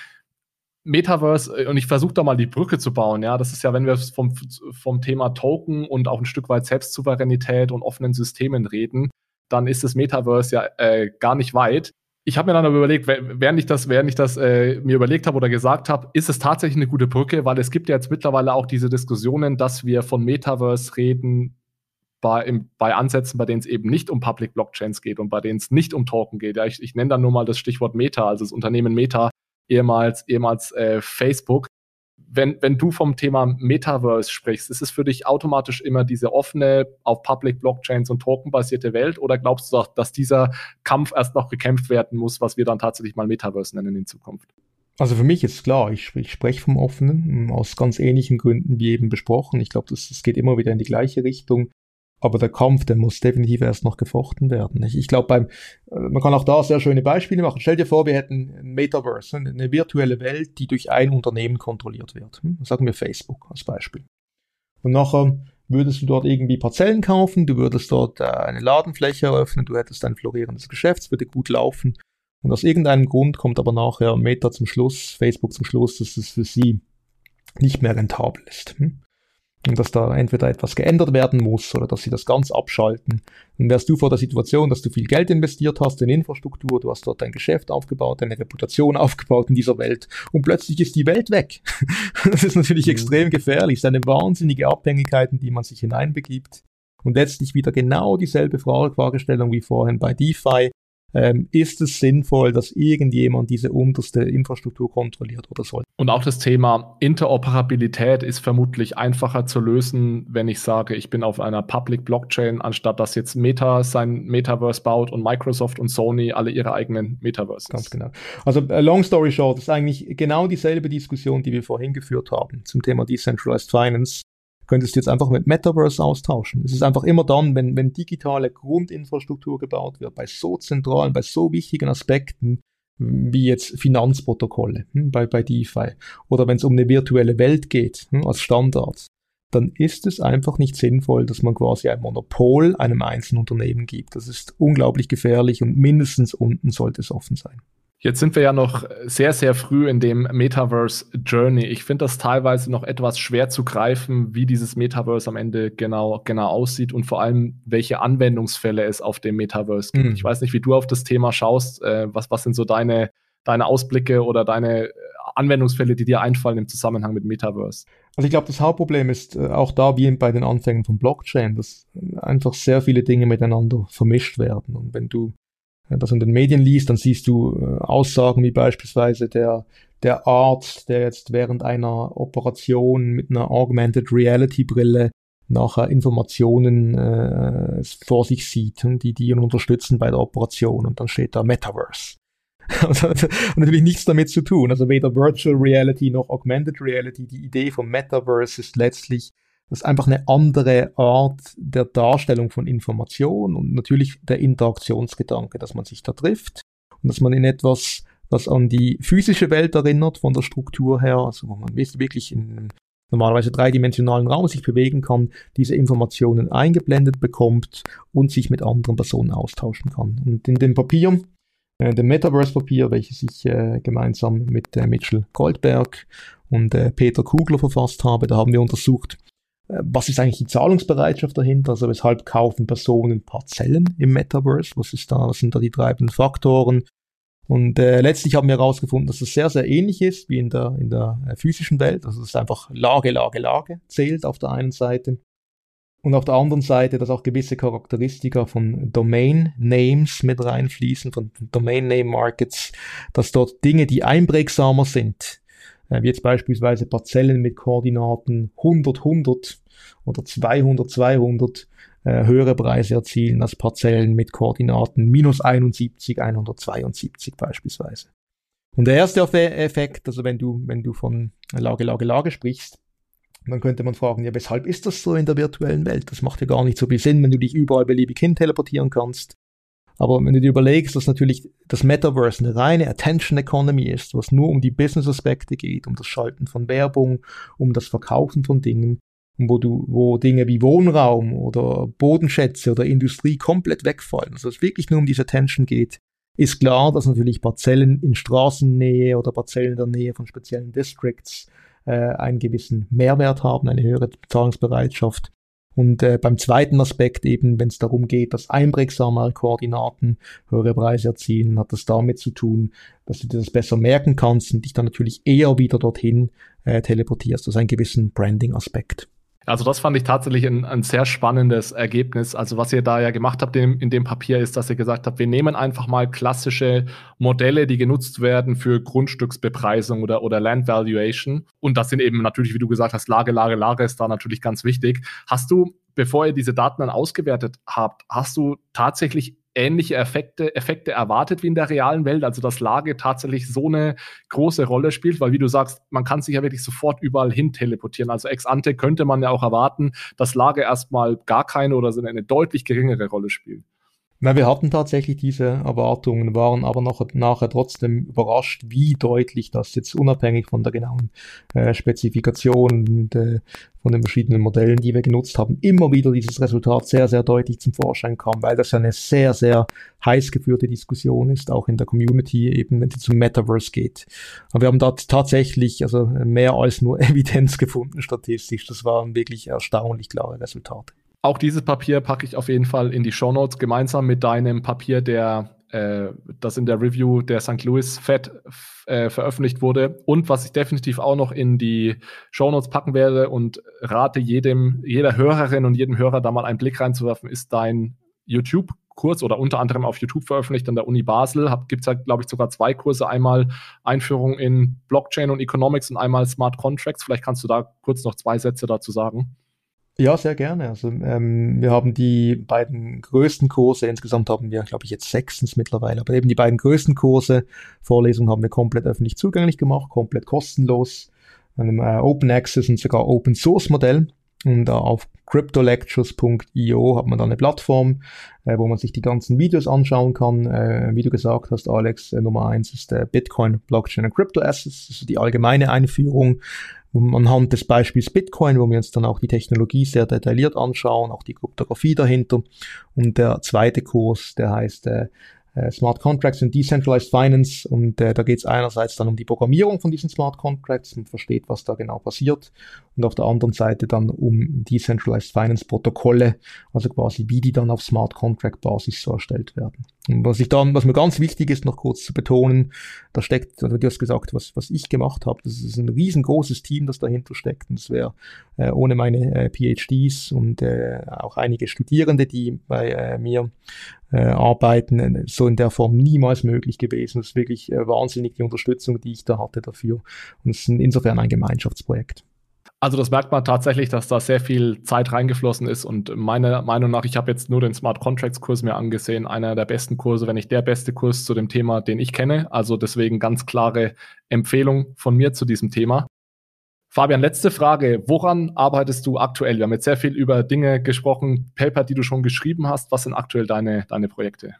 Metaverse, äh, und ich versuche da mal die Brücke zu bauen, ja, das ist ja, wenn wir vom, vom Thema Token und auch ein Stück weit Selbstsouveränität und offenen Systemen reden, dann ist das Metaverse ja äh, gar nicht weit. Ich habe mir dann aber überlegt, während ich das, während ich das äh, mir überlegt habe oder gesagt habe, ist es tatsächlich eine gute Brücke, weil es gibt ja jetzt mittlerweile auch diese Diskussionen, dass wir von Metaverse reden bei, im, bei Ansätzen, bei denen es eben nicht um Public Blockchains geht und bei denen es nicht um Token geht. Ja, ich, ich nenne dann nur mal das Stichwort Meta, also das Unternehmen Meta ehemals, ehemals äh, Facebook. Wenn, wenn du vom Thema Metaverse sprichst, ist es für dich automatisch immer diese offene, auf Public Blockchains und Token basierte Welt oder glaubst du auch, dass dieser Kampf erst noch gekämpft werden muss, was wir dann tatsächlich mal Metaverse nennen in Zukunft? Also für mich ist klar, ich, ich spreche vom Offenen, aus ganz ähnlichen Gründen wie eben besprochen. Ich glaube, das, das geht immer wieder in die gleiche Richtung. Aber der Kampf, der muss definitiv erst noch gefochten werden. Ich, glaube, beim, äh, man kann auch da sehr schöne Beispiele machen. Stell dir vor, wir hätten ein Metaverse, eine virtuelle Welt, die durch ein Unternehmen kontrolliert wird. Hm? Sagen wir Facebook als Beispiel. Und nachher würdest du dort irgendwie Parzellen kaufen, du würdest dort äh, eine Ladenfläche eröffnen, du hättest ein florierendes Geschäft, es würde gut laufen. Und aus irgendeinem Grund kommt aber nachher Meta zum Schluss, Facebook zum Schluss, dass es für sie nicht mehr rentabel ist. Hm? Und dass da entweder etwas geändert werden muss oder dass sie das ganz abschalten. Dann wärst du vor der Situation, dass du viel Geld investiert hast in Infrastruktur, du hast dort dein Geschäft aufgebaut, deine Reputation aufgebaut in dieser Welt und plötzlich ist die Welt weg. das ist natürlich mhm. extrem gefährlich, es ist eine wahnsinnige Abhängigkeit, in die man sich hineinbegibt. Und letztlich wieder genau dieselbe Fragestellung wie vorhin bei DeFi ähm, ist es sinnvoll, dass irgendjemand diese unterste Infrastruktur kontrolliert oder soll. Und auch das Thema Interoperabilität ist vermutlich einfacher zu lösen, wenn ich sage, ich bin auf einer Public Blockchain, anstatt dass jetzt Meta sein Metaverse baut und Microsoft und Sony alle ihre eigenen Metaverses. Ganz genau. Also uh, long story short, ist eigentlich genau dieselbe Diskussion, die wir vorhin geführt haben zum Thema Decentralized Finance könntest du jetzt einfach mit Metaverse austauschen. Es ist einfach immer dann, wenn, wenn digitale Grundinfrastruktur gebaut wird, bei so zentralen, bei so wichtigen Aspekten, wie jetzt Finanzprotokolle hm, bei, bei DeFi oder wenn es um eine virtuelle Welt geht hm, als Standard, dann ist es einfach nicht sinnvoll, dass man quasi ein Monopol einem einzelnen Unternehmen gibt. Das ist unglaublich gefährlich und mindestens unten sollte es offen sein. Jetzt sind wir ja noch sehr, sehr früh in dem Metaverse Journey. Ich finde das teilweise noch etwas schwer zu greifen, wie dieses Metaverse am Ende genau, genau aussieht und vor allem, welche Anwendungsfälle es auf dem Metaverse gibt. Mhm. Ich weiß nicht, wie du auf das Thema schaust. Äh, was, was sind so deine, deine Ausblicke oder deine äh, Anwendungsfälle, die dir einfallen im Zusammenhang mit Metaverse? Also ich glaube, das Hauptproblem ist äh, auch da wie bei den Anfängen von Blockchain, dass einfach sehr viele Dinge miteinander vermischt werden. Und wenn du das in den Medien liest, dann siehst du äh, Aussagen wie beispielsweise der, der Arzt, der jetzt während einer Operation mit einer Augmented Reality Brille nachher Informationen äh, vor sich sieht, die die ihn unterstützen bei der Operation. Und dann steht da Metaverse. Also, natürlich nichts damit zu tun. Also weder Virtual Reality noch Augmented Reality. Die Idee vom Metaverse ist letztlich, das ist einfach eine andere Art der Darstellung von Information und natürlich der Interaktionsgedanke, dass man sich da trifft und dass man in etwas, was an die physische Welt erinnert, von der Struktur her, also wo man wirklich in normalerweise dreidimensionalen Raum sich bewegen kann, diese Informationen eingeblendet bekommt und sich mit anderen Personen austauschen kann. Und in dem Papier äh, dem Metaverse-Papier, welches ich äh, gemeinsam mit äh, Mitchell Goldberg und äh, Peter Kugler verfasst habe. Da haben wir untersucht, was ist eigentlich die Zahlungsbereitschaft dahinter, also weshalb kaufen Personen Parzellen im Metaverse, was ist da, was sind da die treibenden Faktoren. Und äh, letztlich haben wir herausgefunden, dass es sehr, sehr ähnlich ist wie in der, in der äh, physischen Welt. Also es ist einfach Lage, Lage, Lage zählt auf der einen Seite. Und auf der anderen Seite, dass auch gewisse Charakteristika von Domain Names mit reinfließen, von Domain Name Markets, dass dort Dinge, die einprägsamer sind, äh, wie jetzt beispielsweise Parzellen mit Koordinaten 100, 100 oder 200, 200, äh, höhere Preise erzielen als Parzellen mit Koordinaten minus 71, 172 beispielsweise. Und der erste Effekt, also wenn du, wenn du von Lage, Lage, Lage sprichst, dann könnte man fragen, ja, weshalb ist das so in der virtuellen Welt? Das macht ja gar nicht so viel Sinn, wenn du dich überall beliebig hin teleportieren kannst. Aber wenn du dir überlegst, dass natürlich das Metaverse eine reine Attention Economy ist, was nur um die Business-Aspekte geht, um das Schalten von Werbung, um das Verkaufen von Dingen, wo du, wo Dinge wie Wohnraum oder Bodenschätze oder Industrie komplett wegfallen, also es wirklich nur um diese Attention geht, ist klar, dass natürlich Parzellen in Straßennähe oder Parzellen in der Nähe von speziellen Districts äh, einen gewissen Mehrwert haben, eine höhere Zahlungsbereitschaft. Und äh, beim zweiten Aspekt eben, wenn es darum geht, dass einprägsamere Koordinaten höhere Preise erzielen, hat das damit zu tun, dass du dir das besser merken kannst und dich dann natürlich eher wieder dorthin äh, teleportierst. Das ist ein gewissen Branding-Aspekt. Also das fand ich tatsächlich ein, ein, sehr spannendes Ergebnis. Also was ihr da ja gemacht habt in, in, dem Papier ist, dass ihr gesagt habt, wir nehmen einfach mal klassische Modelle, die genutzt werden für Grundstücksbepreisung oder, oder Land Valuation. Und das sind eben natürlich, wie du gesagt hast, Lage, Lage, Lage ist da natürlich ganz wichtig. Hast du, bevor ihr diese Daten dann ausgewertet habt, hast du tatsächlich ähnliche Effekte, Effekte erwartet wie in der realen Welt, also dass Lage tatsächlich so eine große Rolle spielt, weil wie du sagst, man kann sich ja wirklich sofort überall hin teleportieren. Also ex ante könnte man ja auch erwarten, dass Lage erstmal gar keine oder eine deutlich geringere Rolle spielt. Na, wir hatten tatsächlich diese Erwartungen, waren aber noch, nachher trotzdem überrascht, wie deutlich das jetzt unabhängig von der genauen äh, Spezifikation und äh, von den verschiedenen Modellen, die wir genutzt haben, immer wieder dieses Resultat sehr, sehr deutlich zum Vorschein kam, weil das ja eine sehr, sehr heiß geführte Diskussion ist, auch in der Community, eben wenn es zum Metaverse geht. Aber wir haben dort tatsächlich also mehr als nur Evidenz gefunden statistisch. Das waren wirklich erstaunlich klare Resultate. Auch dieses Papier packe ich auf jeden Fall in die Show Notes gemeinsam mit deinem Papier, der äh, das in der Review der St. Louis Fed äh, veröffentlicht wurde. Und was ich definitiv auch noch in die Show Notes packen werde und rate jedem, jeder Hörerin und jedem Hörer da mal einen Blick reinzuwerfen, ist dein YouTube-Kurs oder unter anderem auf YouTube veröffentlicht an der Uni Basel. Gibt es halt, glaube ich, sogar zwei Kurse. Einmal Einführung in Blockchain und Economics und einmal Smart Contracts. Vielleicht kannst du da kurz noch zwei Sätze dazu sagen. Ja, sehr gerne. Also ähm, wir haben die beiden größten Kurse, insgesamt haben wir, glaube ich, jetzt sechstens mittlerweile, aber eben die beiden größten Kurse, Vorlesungen haben wir komplett öffentlich zugänglich gemacht, komplett kostenlos, einem äh, Open Access und sogar Open Source Modell. Und äh, auf cryptolectures.io hat man da eine Plattform, äh, wo man sich die ganzen Videos anschauen kann. Äh, wie du gesagt hast, Alex, äh, Nummer eins ist der Bitcoin, Blockchain und Crypto Assets, also die allgemeine Einführung anhand des Beispiels Bitcoin, wo wir uns dann auch die Technologie sehr detailliert anschauen, auch die Kryptographie dahinter. Und der zweite Kurs, der heißt äh, äh, Smart Contracts und Decentralized Finance. Und äh, da geht es einerseits dann um die Programmierung von diesen Smart Contracts und versteht, was da genau passiert. Und auf der anderen Seite dann um Decentralized Finance Protokolle, also quasi wie die dann auf Smart Contract Basis so erstellt werden. Und was ich dann, was mir ganz wichtig ist, noch kurz zu betonen, da steckt, also du hast gesagt, was, was ich gemacht habe, das ist ein riesengroßes Team, das dahinter steckt. Und das wäre äh, ohne meine äh, PhDs und äh, auch einige Studierende, die bei äh, mir äh, arbeiten, äh, so in der Form niemals möglich gewesen. Das ist wirklich äh, wahnsinnig die Unterstützung, die ich da hatte dafür. Und es ist insofern ein Gemeinschaftsprojekt. Also das merkt man tatsächlich, dass da sehr viel Zeit reingeflossen ist und meiner Meinung nach, ich habe jetzt nur den Smart Contracts Kurs mir angesehen, einer der besten Kurse, wenn nicht der beste Kurs zu dem Thema, den ich kenne. Also deswegen ganz klare Empfehlung von mir zu diesem Thema. Fabian, letzte Frage. Woran arbeitest du aktuell? Wir haben jetzt sehr viel über Dinge gesprochen, Paper, die du schon geschrieben hast. Was sind aktuell deine, deine Projekte?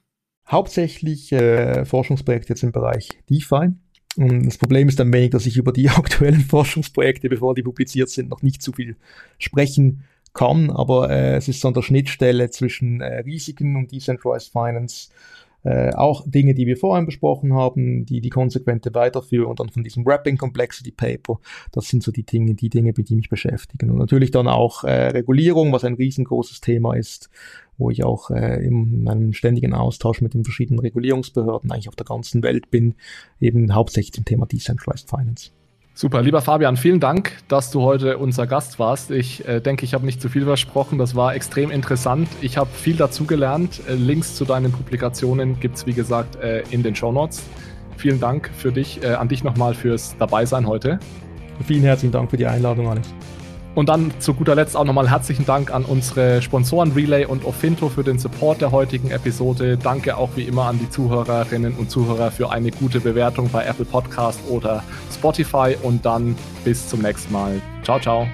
Hauptsächlich äh, Forschungsprojekte jetzt im Bereich DeFi. Und das Problem ist ein wenig, dass ich über die aktuellen Forschungsprojekte, bevor die publiziert sind, noch nicht zu viel sprechen kann. Aber äh, es ist so an der Schnittstelle zwischen äh, Risiken und Decentralized Finance äh, auch Dinge, die wir vorhin besprochen haben, die die konsequente Weiterführung dann von diesem Wrapping Complexity Paper, das sind so die Dinge, die Dinge, die mich beschäftigen. Und natürlich dann auch äh, Regulierung, was ein riesengroßes Thema ist, wo ich auch äh, in einem ständigen Austausch mit den verschiedenen Regulierungsbehörden eigentlich auf der ganzen Welt bin, eben hauptsächlich zum Thema Decentralized Finance. Super, lieber Fabian, vielen Dank, dass du heute unser Gast warst. Ich äh, denke, ich habe nicht zu viel versprochen. Das war extrem interessant. Ich habe viel dazugelernt. Äh, Links zu deinen Publikationen gibt es, wie gesagt, äh, in den Show Notes. Vielen Dank für dich, äh, an dich nochmal fürs Dabeisein heute. Vielen herzlichen Dank für die Einladung, Alex. Und dann zu guter Letzt auch nochmal herzlichen Dank an unsere Sponsoren Relay und Ofinto für den Support der heutigen Episode. Danke auch wie immer an die Zuhörerinnen und Zuhörer für eine gute Bewertung bei Apple Podcast oder Spotify und dann bis zum nächsten Mal. Ciao, ciao.